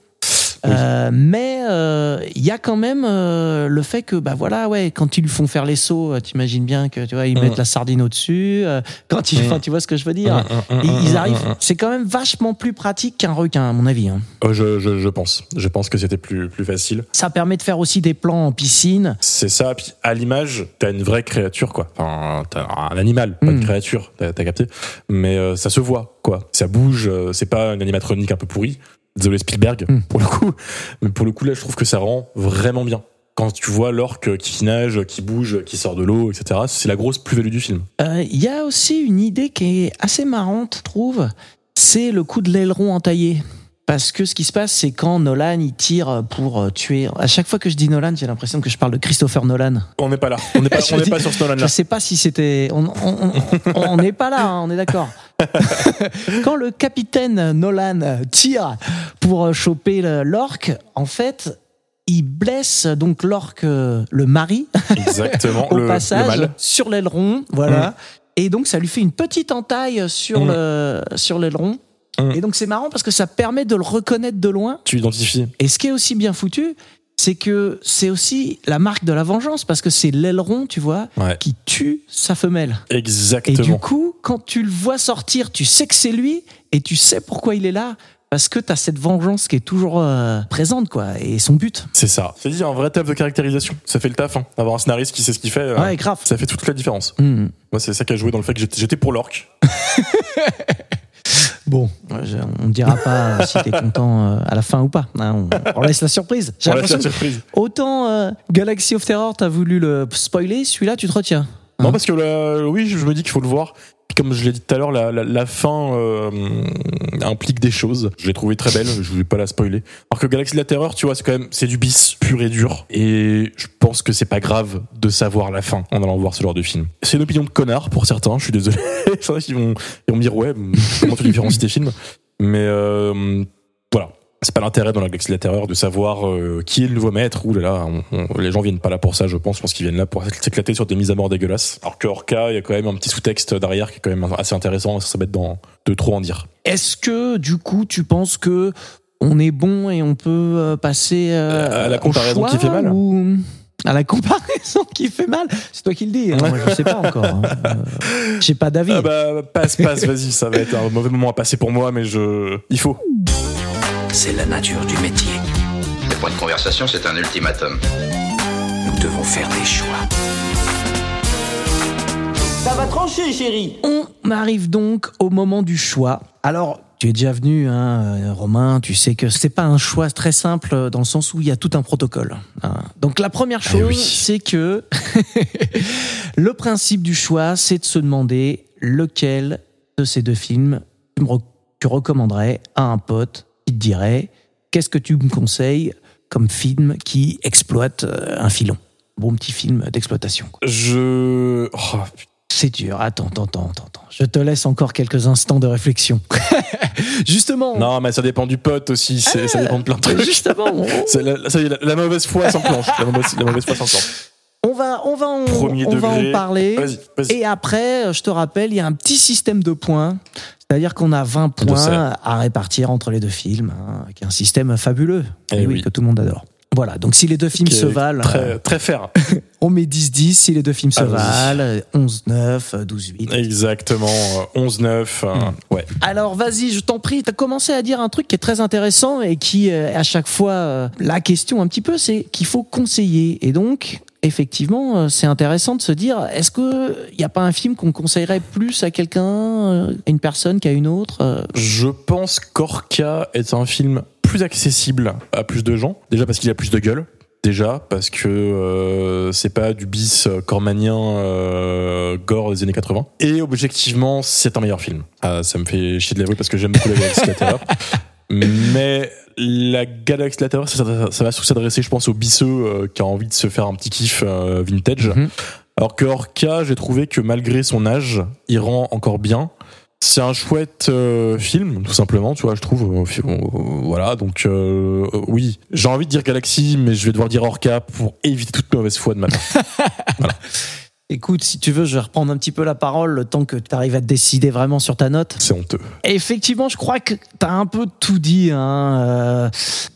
Oui. Euh, mais euh, il y a quand même euh, le fait que bah voilà ouais quand ils lui font faire les sauts euh, t'imagines bien que tu vois ils Mm. mettent la sardine au dessus quand ils Mm. enfin tu vois ce que je veux dire Hum, hum, hum, ils, arrivent c'est quand même vachement plus pratique qu'un requin à mon avis hein. Euh, je, je, je pense. Je pense que c'était plus, plus facile. ça permet de faire aussi des plans en piscine C'est ça. Puis à l'image, t'as une vraie créature, quoi. Enfin, t'as un animal, pas Mm. une créature. T'as capté. Mais euh, ça se voit, quoi. Ça bouge. euh, c'est pas une animatronique un peu pourrie. Désolé Spielberg Mm. pour le coup. Mais pour le coup, là, je trouve que ça rend vraiment bien. Quand tu vois l'orque qui nage, qui bouge, qui sort de l'eau, etc. C'est la grosse plus-value du film. Euh, il y a aussi une idée qui est assez marrante je trouve c'est le coup de l'aileron entaillé parce que ce qui se passe, c'est quand Nolan il tire pour euh, tuer. À chaque fois que je dis Nolan, j'ai l'impression que je parle de Christopher Nolan. On n'est pas là. On n'est pas, <laughs> Je on n'est dis- pas sur ce Nolan Je là. sais pas si c'était. On n'est pas là, hein, on est d'accord. <laughs> Quand le capitaine Nolan tire pour choper le- l'orque, en fait, il blesse donc l'orque, euh, le mari, Exactement. <laughs> au le, passage sur l'aileron, voilà. Et donc ça lui fait une petite entaille sur Mm. le sur l'aileron. Mm. Et donc c'est marrant parce que ça permet de le reconnaître de loin. Tu identifies. Et ce qui est aussi bien foutu, c'est que c'est aussi la marque de la vengeance parce que c'est l'aileron, tu vois, Ouais. qui tue sa femelle. Et Exactement. du coup, quand tu le vois sortir, tu sais que c'est lui et tu sais pourquoi il est là. Parce que tu as cette vengeance qui est toujours euh, présente, quoi, et son but. C'est ça. C'est dit un vrai taf de caractérisation. Ça fait le taf. Hein. Avoir un scénariste qui sait ce qu'il fait, euh, Ouais, grave. ça fait toute la différence. Hmm. Moi, c'est ça qui a joué dans le fait que j'étais- j'étais pour l'orque. <laughs> Je- on ne dira pas <laughs> si t'es content euh, à la fin ou pas. hein, on, on laisse la surprise. J'ai On laisse la l'impression que surprise. Autant euh, Galaxy of Terror, t'as voulu le spoiler, celui-là, tu te retiens. Non, Hein. parce que là, oui, je me dis qu'il faut le voir. Comme je l'ai dit tout à l'heure, la, fin euh, implique des choses. Je l'ai trouvée très belle, je voulais pas la spoiler. Alors que Galaxy de la Terreur, tu vois, c'est quand même c'est du bis pur et dur. Et je pense que c'est pas grave de savoir la fin en allant voir ce genre de film. C'est une opinion de connard pour certains, je suis désolé. Il y en vont, ils vont me dire ouais, comment tu différencies tes films Mais euh. C'est pas l'intérêt dans la Galaxie de la Terreur de savoir euh, qui est le nouveau maître. Ouh là là, on- on- les gens viennent pas là pour ça, je pense. Je pense qu'ils viennent là pour s'éclater sur des mises à mort dégueulasses. Alors que Orca, il y a quand même un petit sous-texte derrière qui est quand même assez intéressant. Ça s'embête dans de trop en dire. Est-ce que, du coup, tu penses que on est bon et on peut euh, passer euh, À la comparaison choix qui fait mal ou à la comparaison <laughs> qui fait mal? C'est toi qui le dis. hein. Moi, je sais pas encore. hein. Euh, J'ai pas d'avis. Ah bah passe, passe, vas-y, ça va être un mauvais moment à passer pour moi, mais je, il faut. C'est la nature du métier. C'est pas une conversation, c'est un ultimatum. Nous devons faire des choix. Ça va trancher, chérie. On arrive donc au moment du choix. Alors, tu es déjà venu, hein, Romain, tu sais que c'est pas un choix très simple dans le sens où il y a tout un protocole. hein. Donc la première chose, Eh oui. c'est que <laughs> le principe du choix, c'est de se demander lequel de ces deux films tu, me re- tu recommanderais à un pote qui te dirait qu'est-ce que tu me conseilles comme film qui exploite euh, un filon? Bon petit film d'exploitation. Je, oh, C'est dur. Attends, attends, attends, attends. Je te laisse encore quelques instants de réflexion. <laughs> Justement. non, mais ça dépend du pote aussi. ça dépend de plein de trucs. Justement, <laughs> la, ça y est, la, la mauvaise foi s'enclenche. La mauvaise, la mauvaise foi s'enclenche. On va, on va, en, Premier on va en parler. Vas-y, vas-y. Et après, je te rappelle, il y a un petit système de points. C'est-à-dire qu'on a 20 Je sais. points à répartir entre les deux films, hein, qui est un système fabuleux. Eh Et oui, oui. que tout le monde adore. Voilà, donc si les deux films se valent, euh, Très, très fair. <laughs> on met 10-10. Si les deux films se Ah valent, 11-9, 12-8. Exactement. euh, 11-9. euh, Hmm. Ouais. Alors vas-y, je t'en prie, tu as commencé à dire un truc qui est très intéressant et qui euh, à chaque fois euh, la question un petit peu c'est qu'il faut conseiller et donc effectivement euh, c'est intéressant de se dire est-ce que il y a pas un film qu'on conseillerait plus à quelqu'un euh, à une personne qu'à une autre euh, Je pense qu'Orca est un film plus accessible à plus de gens. Déjà parce qu'il a plus de gueule. Déjà parce que euh, c'est pas du bis euh, cormanien euh, gore des années 80. Et objectivement, c'est un meilleur film. Ah, ça me fait chier de l'avouer parce que j'aime beaucoup la Galaxie de la Terreur. <laughs> Mais la Galaxie de la Terreur, ça, ça- ça va surtout s'adresser, je pense, au bisseux euh, qui a envie de se faire un petit kiff euh, vintage. Mhm. Alors que Orca, j'ai trouvé que malgré son âge, il rend encore bien. C'est un chouette euh, film, tout simplement, tu vois, je trouve. voilà, donc oui, j'ai envie de dire Galaxy, mais je vais devoir dire Orca pour éviter toute mauvaise foi de ma part. <laughs> Écoute, si tu veux, je vais reprendre un petit peu la parole le temps que tu arrives à te décider vraiment sur ta note. C'est honteux. Et effectivement, je crois que tu as un peu tout dit. Hein. Euh,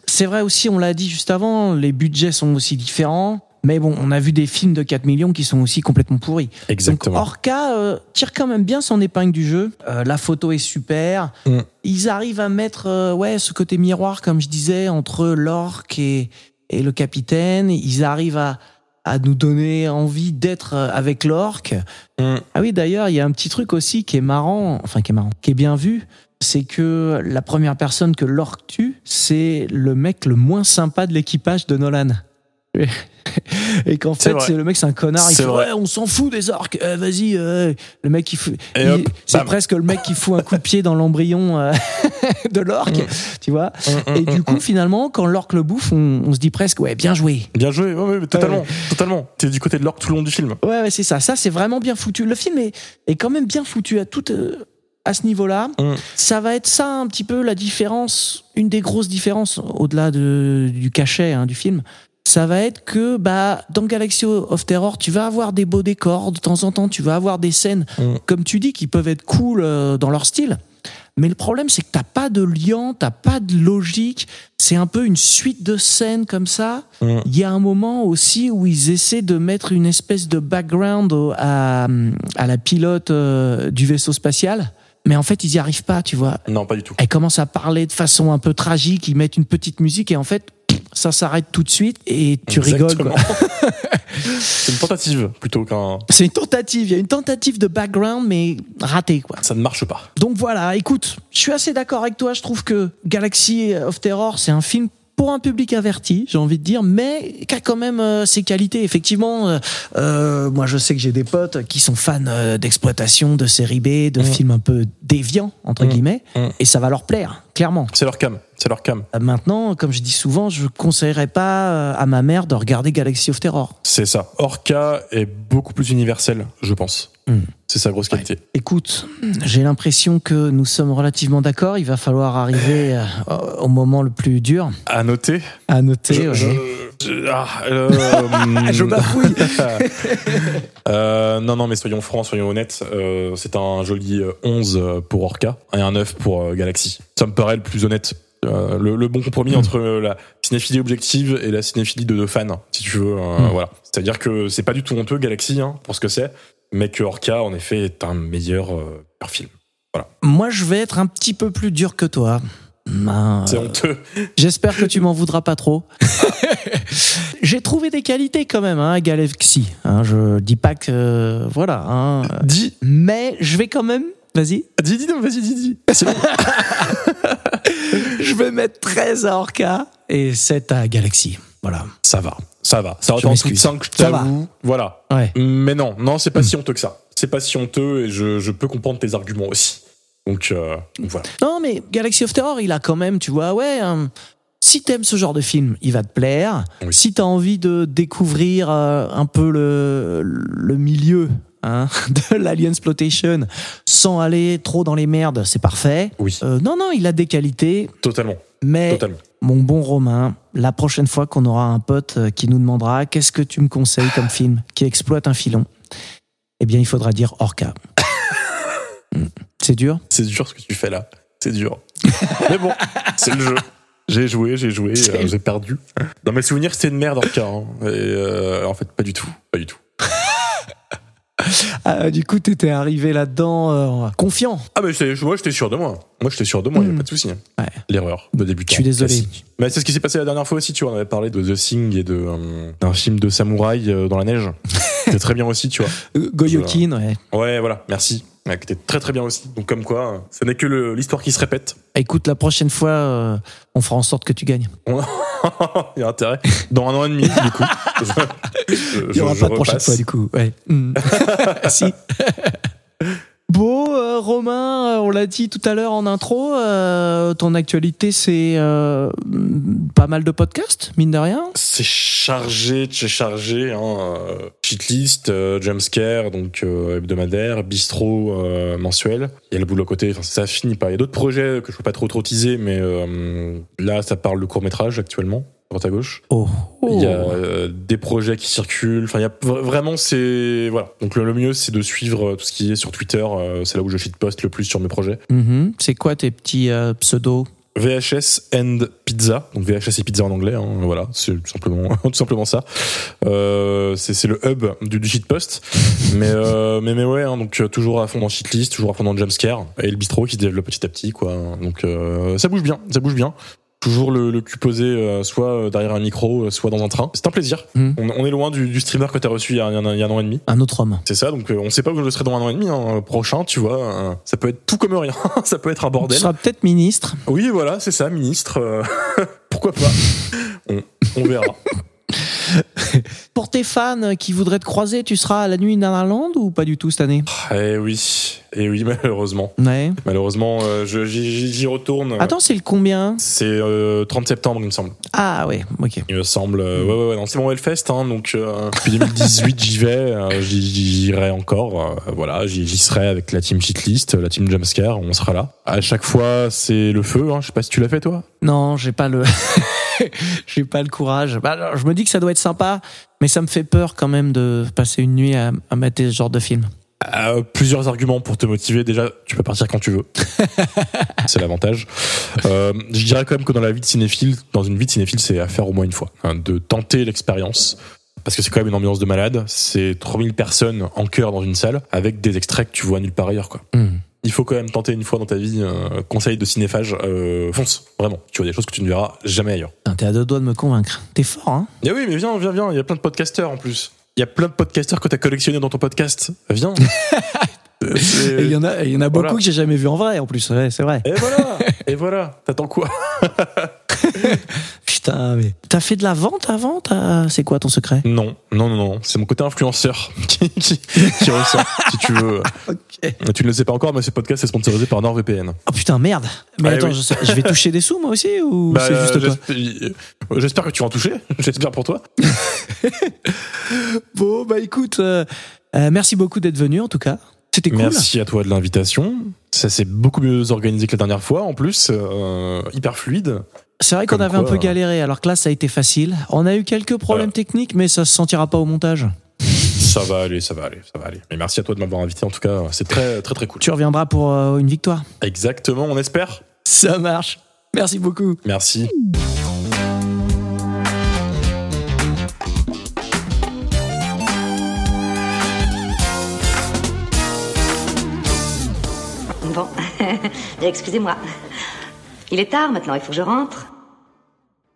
c'est vrai aussi, on l'a dit juste avant, les budgets sont aussi différents. Mais bon, on a vu des films de 4 millions qui sont aussi complètement pourris. Exactement. Donc Orca euh, tire quand même bien son épingle du jeu. Euh, la photo est super. Mm. Ils arrivent à mettre euh, ouais ce côté miroir, comme je disais, entre l'orque et, et le capitaine. Ils arrivent à, à nous donner envie d'être euh, avec l'orque. Mm. Ah oui, d'ailleurs, il y a un petit truc aussi qui est marrant, enfin qui est marrant, qui est bien vu. C'est que la première personne que l'orque tue, c'est le mec le moins sympa de l'équipage de Nolan. Et qu'en fait, le mec, c'est un connard. Il fait ouais, on s'en fout des orques. Euh, Vas-y, euh, le mec, il c'est presque le mec qui fout un coup de pied dans l'embryon euh, <laughs> de l'orque, tu vois. Et du coup, finalement, quand l'orque le bouffe, on, on se dit presque ouais, bien joué. Bien joué, ouais, ouais, mais totalement, totalement. T'es du côté de l'orque tout le long du film. Ouais, ouais, c'est ça. Ça, c'est vraiment bien foutu. Le film est, est quand même bien foutu à tout à ce niveau-là. Mm. Ça va être ça un petit peu la différence, une des grosses différences au-delà de, du cachet hein, du film. Ça va être que bah dans Galaxy of Terror, tu vas avoir des beaux décors de temps en temps, tu vas avoir des scènes Mm. comme tu dis qui peuvent être cool euh, dans leur style. Mais le problème, c'est que t'as pas de lien, t'as pas de logique. C'est un peu une suite de scènes comme ça. Mm. Il y a un moment aussi où ils essaient de mettre une espèce de background à, à la pilote euh, du vaisseau spatial. Mais en fait, ils y arrivent pas, tu vois. Non, pas du tout. Elle commence à parler de façon un peu tragique, ils mettent une petite musique et en fait, ça s'arrête tout de suite et tu rigoles. Exactement. <laughs> C'est une tentative plutôt qu'un. C'est une tentative, il y a une tentative de background, mais ratée, quoi. Ça ne marche pas. Donc voilà, écoute, je suis assez d'accord avec toi. Je trouve que Galaxy of Terror, c'est un film pour un public averti, j'ai envie de dire, mais qui a quand même euh, ses qualités. Effectivement, euh, euh, moi je sais que j'ai des potes qui sont fans euh, d'exploitation, de série B, de Mhm. films un peu déviants, entre Mhm. guillemets, Mhm. et ça va leur plaire, clairement. C'est leur cam. C'est leur cam. Maintenant, comme je dis souvent, je conseillerais pas à ma mère de regarder Galaxy of Terror. C'est ça. Orca est beaucoup plus universel, je pense. C'est sa grosse qualité. Écoute, j'ai l'impression que nous sommes relativement d'accord. Il va falloir arriver euh, au moment le plus dur. À noter. À noter. Je, ouais. je- je- ah, euh, <laughs> Je bafouille. <laughs> Euh, non, non, mais soyons francs, soyons honnêtes. euh, c'est un joli euh, 11 pour Orca et un 9 pour euh, Galaxy. Ça me paraît le plus honnête. Euh, le, le bon compromis Mm. entre la cinéphilie objective et la cinéphilie de, de fan, si tu veux. euh, Mm. Voilà. C'est-à-dire que c'est pas du tout honteux Galaxy hein, pour ce que c'est, mais que Orca, en effet, est un meilleur, euh, meilleur film. Moi, je vais être un petit peu plus dur que toi. Ben, C'est euh, honteux. <laughs> J'espère que tu m'en voudras pas trop. <laughs> J'ai trouvé des qualités quand même hein, à Galaxy. Hein, je dis pas que voilà. Hein, Dis, mais je vais quand même. Vas-y. dis, dis, non, vas-y, dis, dis. C'est <laughs> bon. Je vais mettre 13 à Orca et 7 à Galaxy. Voilà. Ça va, ça va. Ça aurait été m'excuse. 5, je Ça va. t'avoue. Voilà. Ouais. Mais non, non, c'est pas si honteux que ça. C'est pas si honteux et je, je peux comprendre tes arguments aussi. Donc, euh, donc voilà. Non, mais Galaxy of Terror, il a quand même, tu vois, ouais. hein, si t'aimes ce genre de film, il va te plaire. Oui. Si t'as envie de découvrir euh, un peu le, le milieu hein, <laughs> de l'Alien Exploitation sans aller trop dans les merdes, c'est parfait. Oui, Euh, non, non, il a des qualités, totalement, mais totalement. mon bon Romain, la prochaine fois qu'on aura un pote euh, qui nous demandera qu'est-ce que tu me conseilles comme film qui exploite un filon, eh bien, il faudra dire Orca. C'est dur? C'est dur ce que tu fais là. C'est dur. <laughs> Mais bon, c'est le jeu. J'ai joué, j'ai joué, euh, j'ai perdu. Dans mes souvenirs, c'était une merde cas. hein. Et euh, en fait, pas du tout. Pas du tout. Ah, du coup, t'étais arrivé là-dedans euh, confiant. Ah, mais moi, j'étais sûr de moi. Moi, j'étais sûr de moi, y a Hmm. pas de souci. Ouais. L'erreur de débutant. Je suis désolé. classique. Mais c'est ce qui s'est passé la dernière fois aussi, tu vois. On avait parlé de The Thing et de, euh, d'un film de samouraï euh, dans la neige. <laughs> C'était très bien aussi, tu vois. Euh, Goyokin, ouais. Ouais, voilà, merci. Ouais, qui était très très bien aussi. Donc, comme quoi, euh, ce n'est que l'histoire qui se répète. Écoute, la prochaine fois, euh, on fera en sorte que tu gagnes. <laughs> Il y a intérêt. Dans un an et demi, du coup. <laughs> Je- Il n'y aura je pas de prochaine fois, du coup. Ouais. Hmm. <laughs> si. Bon, euh, Romain, euh, on l'a dit tout à l'heure en intro, euh, ton actualité, c'est euh, pas mal de podcasts, mine de rien. C'est chargé, c'est chargé. Hein. Cheatlist, euh, jumpscare, donc hebdomadaire, bistrot euh, mensuel. Il y a le boulot à côté, enfin ça finit pas. Il y a d'autres projets que je peux pas trop trop teaser, mais là ça parle de court métrage actuellement, droite à gauche. Oh. Il y a euh, des projets qui circulent. Enfin, il y a vra- vraiment c'est voilà. Donc le, le mieux c'est de suivre euh, tout ce qui est sur Twitter. euh, c'est là où je shitpost le plus sur mes projets. Mhm. C'est quoi tes petits euh, pseudos? VHS and pizza, donc VHS et pizza en anglais, hein, voilà, c'est tout simplement, <laughs> tout simplement ça. Euh, c'est le hub du, du shitpost, mais, euh, mais mais ouais, hein, donc toujours à fond dans shitlist, toujours à fond dans jumpscare et le bistrot qui se développe petit à petit, quoi. Donc euh, ça bouge bien, ça bouge bien. Toujours le, le cul posé, euh, soit derrière un micro, euh, soit dans un train. C'est un plaisir. Mhm. On, on est loin du, du streamer que t'as reçu il y, a, il y a un- an et demi. Un autre homme. C'est ça, donc euh, on sait pas où je serai dans un an et demi. Hein, prochain, tu vois, euh, ça peut être tout comme rien. <laughs> ça peut être un Tu bordel. seras peut-être ministre. Oui, voilà, c'est ça, ministre. euh, <laughs> Pourquoi pas on, on verra. <laughs> Pour tes fans qui voudraient te croiser, tu seras à la nuit dans la lande ou pas du tout cette année? Eh oui, et oui, <laughs> malheureusement. Ouais. Malheureusement, euh, je- j'y j'y retourne. Attends, c'est le combien? C'est euh, 30 septembre, il me semble. Ah ouais, ok. Il me semble. euh, ouais, ouais, ouais, non, c'est mon Hellfest, hein, donc euh, depuis 2018, j'y vais. euh, j'y- J'irai encore. euh, voilà, j'y j'y serai avec la team Shitlist, la team Jumpscare, on sera là. À chaque fois, c'est le feu. Hein, je sais pas si tu l'as fait, toi? Non, j'ai pas le, <laughs> j'ai pas le courage. Bah, alors, je me dis que ça doit être sympa, mais ça me fait peur quand même de passer une nuit à, à mater ce genre de film. Euh, plusieurs arguments pour te motiver. Déjà, tu peux partir quand tu veux. <laughs> c'est l'avantage. Euh, je dirais quand même que dans la vie de cinéphile, dans une vie de cinéphile, c'est à faire au moins une fois. hein, de tenter l'expérience. Parce que c'est quand même une ambiance de malade. C'est 3000 personnes en chœur dans une salle avec des extraits que tu vois nulle part ailleurs. Quoi. Hmm. Il faut quand même tenter une fois dans ta vie. euh, conseil de cinéphage, euh, fonce, vraiment. Tu vois des choses que tu ne verras jamais ailleurs. T'es à deux doigts de me convaincre. T'es fort, hein Eh oui, mais viens, viens, viens. Il y a plein de podcasteurs en plus. Il y a plein de podcasteurs que t'as collectionnés dans ton podcast. Viens. <laughs> Euh, il y en a, il y en a beaucoup Voilà. que j'ai jamais vu en vrai, en plus. Ouais, c'est vrai. Et voilà. Et voilà. T'attends quoi? <laughs> Putain, mais t'as fait de la vente avant? C'est quoi ton secret? Non, non, non, non. C'est mon côté influenceur <laughs> qui, qui, qui ressort, si tu veux. <laughs> Tu ne le sais pas encore, mais ce podcast est sponsorisé par NordVPN. Oh putain, merde. Mais Ah, attends, oui. je, je vais toucher des sous moi aussi ou <laughs> Bah, c'est euh, juste toi j'espère- euh, J'espère que tu vas en toucher. <laughs> J'espère pour toi. Bon, bah écoute, euh, euh, merci beaucoup d'être venu en tout cas. C'était cool. Merci à toi de l'invitation. Ça s'est beaucoup mieux organisé que la dernière fois. En plus, euh, hyper fluide. C'est vrai qu'on avait un peu galéré, alors que là ça a été facile. On a eu quelques problèmes Voilà. techniques, mais ça se sentira pas au montage. Ça va aller, ça va aller, ça va aller. Mais merci à toi de m'avoir invité. En tout cas, c'est très, très, très cool. Tu reviendras pour euh, une victoire. Exactement, on espère. Ça marche. Merci beaucoup. Merci. Bon, <laughs> excusez-moi. Il est tard maintenant, il faut que je rentre.